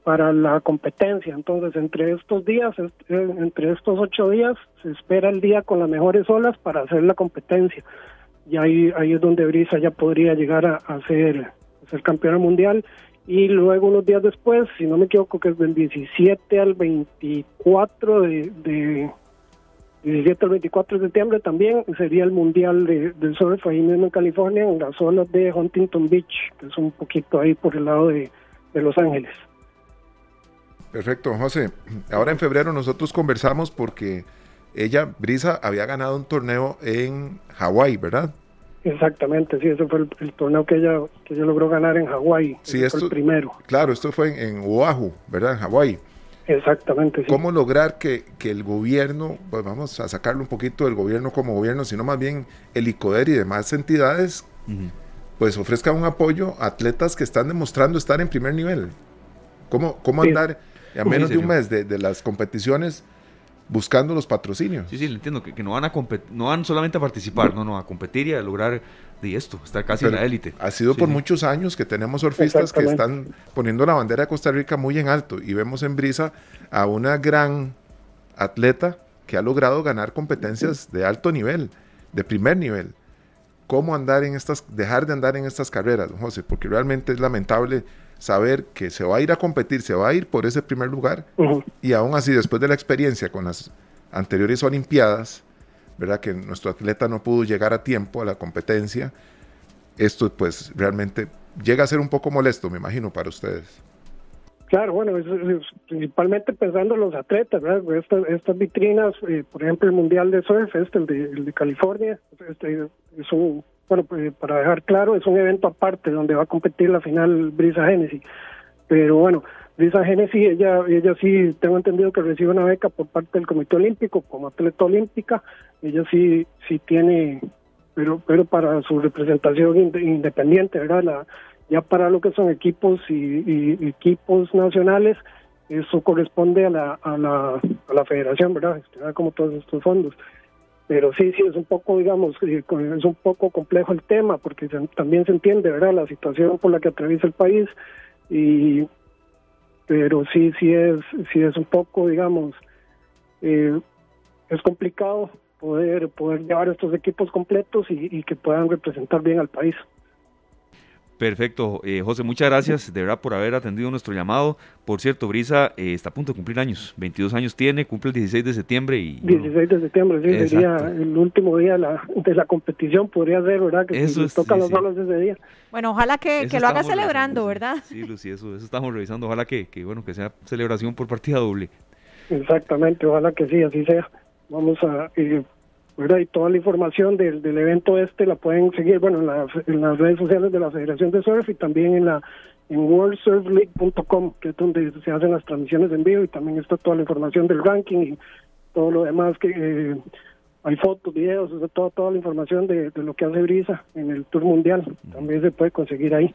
para la competencia. Entonces entre estos días entre estos ocho días se espera el día con las mejores olas para hacer la competencia. Y ahí ahí es donde Brisa ya podría llegar a hacer ser campeona mundial y luego unos días después, si no me equivoco, que es del 17 al 24 de, de 17 al 24 de septiembre también sería el mundial de, surf ahí mismo en California, en las olas de Huntington Beach, que es un poquito ahí por el lado de, de Los Ángeles. Perfecto, José. Ahora en febrero nosotros conversamos porque ella, Brisa, había ganado un torneo en Hawái, ¿verdad? Exactamente, sí, ese fue el, torneo que ella, que logró ganar en Hawái. Sí, esto, fue el primero. Claro, esto fue en, Oahu, ¿verdad? En Hawái. Exactamente. ¿Cómo lograr que, el gobierno, pues vamos a sacarlo un poquito del gobierno como gobierno, sino más bien el ICODER y demás entidades, pues ofrezca un apoyo a atletas que están demostrando estar en primer nivel? ¿Cómo, cómo andar a menos de un mes de, de las competiciones? Buscando los patrocinios. Sí, sí, entiendo, que, no van a no van solamente a participar, no, no, a competir y a lograr de esto, estar casi en la élite. Ha sido por muchos años que tenemos surfistas que están poniendo la bandera de Costa Rica muy en alto y vemos en Brisa a una gran atleta que ha logrado ganar competencias de alto nivel, de primer nivel. ¿Cómo andar en estas, dejar de andar en estas carreras, don José? Porque realmente es lamentable saber que se va a ir a competir, se va a ir por ese primer lugar y aún así después de la experiencia con las anteriores Olimpiadas, ¿verdad? Que nuestro atleta no pudo llegar a tiempo a la competencia, esto pues realmente llega a ser un poco molesto, me imagino, para ustedes. Claro, bueno, principalmente pensando en los atletas, ¿verdad? Estas, vitrinas, eh, por ejemplo, el Mundial de Surf, este, el de, el de California, este, es un bueno, pues, para dejar claro, es un evento aparte donde va a competir la final Brisa Genesis. Pero bueno, Brisa Genesis, ella, ella sí, tengo entendido que recibe una beca por parte del Comité Olímpico como atleta olímpica. Ella sí, sí tiene, pero, pero para su representación independiente, ¿verdad? La, ya para lo que son equipos y, equipos nacionales, eso corresponde a la, a la, a la federación, ¿verdad? Como todos estos fondos pero sí, sí, es un poco, digamos, es un poco complejo el tema, porque también se entiende, ¿verdad?, la situación por la que atraviesa el país, y pero sí, sí es, sí es un poco, digamos, eh, es complicado poder, poder llevar estos equipos completos y que puedan representar bien al país. Perfecto, eh, José, muchas gracias de verdad por haber atendido nuestro llamado. Por cierto, Brisa eh, está a punto de cumplir años, 22 años tiene, cumple el 16 de septiembre. y 16 de septiembre, sí, sería el último día de la, de la competición, podría ser, ¿verdad? Que eso tocan los solos ese día. Bueno, ojalá que, que lo haga celebrando, ¿verdad? Sí, Lucy, eso, eso estamos revisando, ojalá que, que, bueno, que sea celebración por partida doble. Exactamente, ojalá que sí, así sea. Vamos a... Eh, y toda la información del, del evento este la pueden seguir, bueno, en, las redes sociales de la Federación de Surf y también en la en worldsurfleague.com, que es donde se hacen las transmisiones en vivo y también está toda la información del ranking y todo lo demás que eh, hay fotos, videos, toda, toda la información de, de, lo que hace Brisa en el Tour Mundial, también se puede conseguir ahí.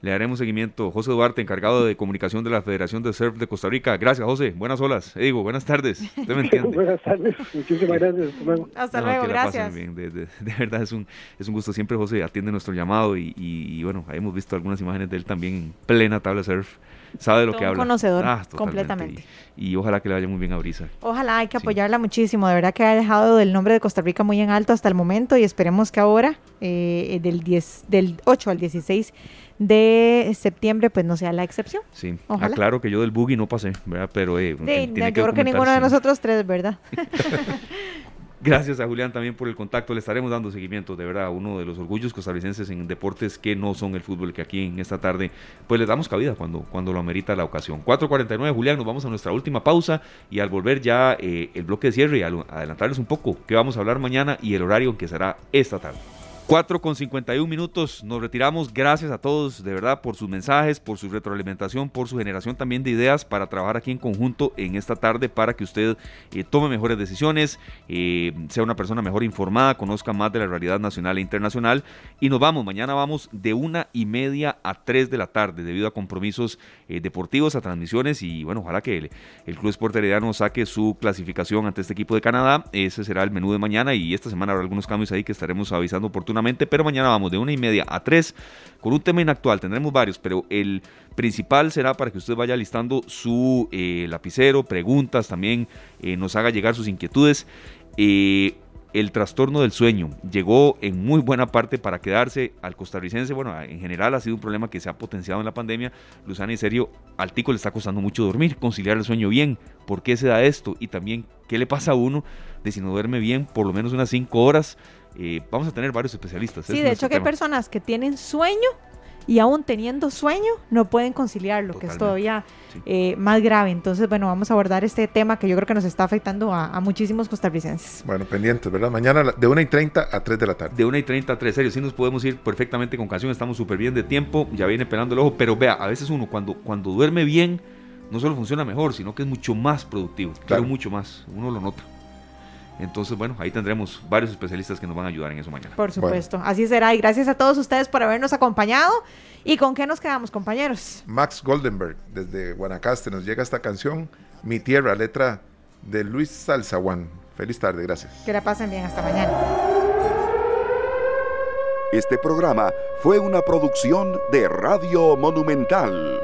Le haremos seguimiento. José Duarte, encargado de comunicación de la Federación de Surf de Costa Rica. Gracias, José. Buenas olas. Digo, buenas tardes. Usted me <laughs> entiende. buenas tardes. Muchísimas gracias. Hasta luego. gracias. De, verdad es un, es un gusto. Siempre José atiende nuestro llamado y, y, bueno, hemos visto algunas imágenes de él también en plena tabla surf. Sabe de lo que habla. Un conocedor, ah, completamente. Y, ojalá que le vaya muy bien a Brisa. Ojalá, hay que apoyarla muchísimo. De verdad que ha dejado el nombre de Costa Rica muy en alto hasta el momento y esperemos que ahora, eh, del, 10, del 8 al 16 de septiembre pues no sea la excepción. Sí, Ojalá. aclaro que yo del buggy no pasé, ¿verdad? Pero eh, yo creo que ninguno de nosotros tres, ¿verdad? <laughs> <laughs> Gracias a Julián también por el contacto. Le estaremos dando seguimiento, de verdad, uno de los orgullos costarricenses en deportes que no son el fútbol, que aquí en esta tarde, pues le damos cabida cuando, cuando lo amerita la ocasión. 4.49, Julián, nos vamos a nuestra última pausa y al volver ya eh, el bloque de cierre y adelantarles un poco qué vamos a hablar mañana y el horario que será esta tarde. 4 con 51 minutos, nos retiramos. Gracias a todos, de verdad, por sus mensajes, por su retroalimentación, por su generación también de ideas para trabajar aquí en conjunto en esta tarde para que usted eh, tome mejores decisiones, eh, sea una persona mejor informada, conozca más de la realidad nacional e internacional. Y nos vamos, mañana vamos de una y media a 3 de la tarde debido a compromisos eh, deportivos, a transmisiones y bueno, ojalá que el, el Club Sport Herediano saque su clasificación ante este equipo de Canadá. Ese será el menú de mañana y esta semana habrá algunos cambios ahí que estaremos avisando oportunamente pero mañana vamos de una y media a tres con un tema inactual. Tendremos varios, pero el principal será para que usted vaya listando su eh, lapicero, preguntas, también eh, nos haga llegar sus inquietudes. Eh, el trastorno del sueño llegó en muy buena parte para quedarse al costarricense. Bueno, en general ha sido un problema que se ha potenciado en la pandemia. Luzana, en serio, al tico le está costando mucho dormir, conciliar el sueño bien. ¿Por qué se da esto? Y también, ¿qué le pasa a uno de si no duerme bien por lo menos unas cinco horas? Vamos a tener varios especialistas. Sí, de hecho que hay personas que tienen sueño y aún teniendo sueño no pueden conciliarlo, que es todavía eh, más grave. Entonces, bueno, vamos a abordar este tema que yo creo que nos está afectando a, muchísimos costarricenses. Bueno, pendientes, ¿verdad? Mañana de 1 y 30 a 3 de la tarde. De 1 y 30 a 3, serio, sí nos podemos ir perfectamente con canción, estamos súper bien de tiempo, ya viene pelando el ojo, pero vea, a veces uno cuando, cuando duerme bien no solo funciona mejor, sino que es mucho más productivo, claro. mucho más, uno lo nota. Entonces, bueno, ahí tendremos varios especialistas que nos van a ayudar en eso mañana. Por supuesto, así será. Y gracias a todos ustedes por habernos acompañado. ¿Y con qué nos quedamos, compañeros? Max Goldenberg, desde Guanacaste, nos llega esta canción, Mi Tierra, letra de Luis Salzawan. Feliz tarde, gracias. Que la pasen bien, hasta mañana. Este programa fue una producción de Radio Monumental.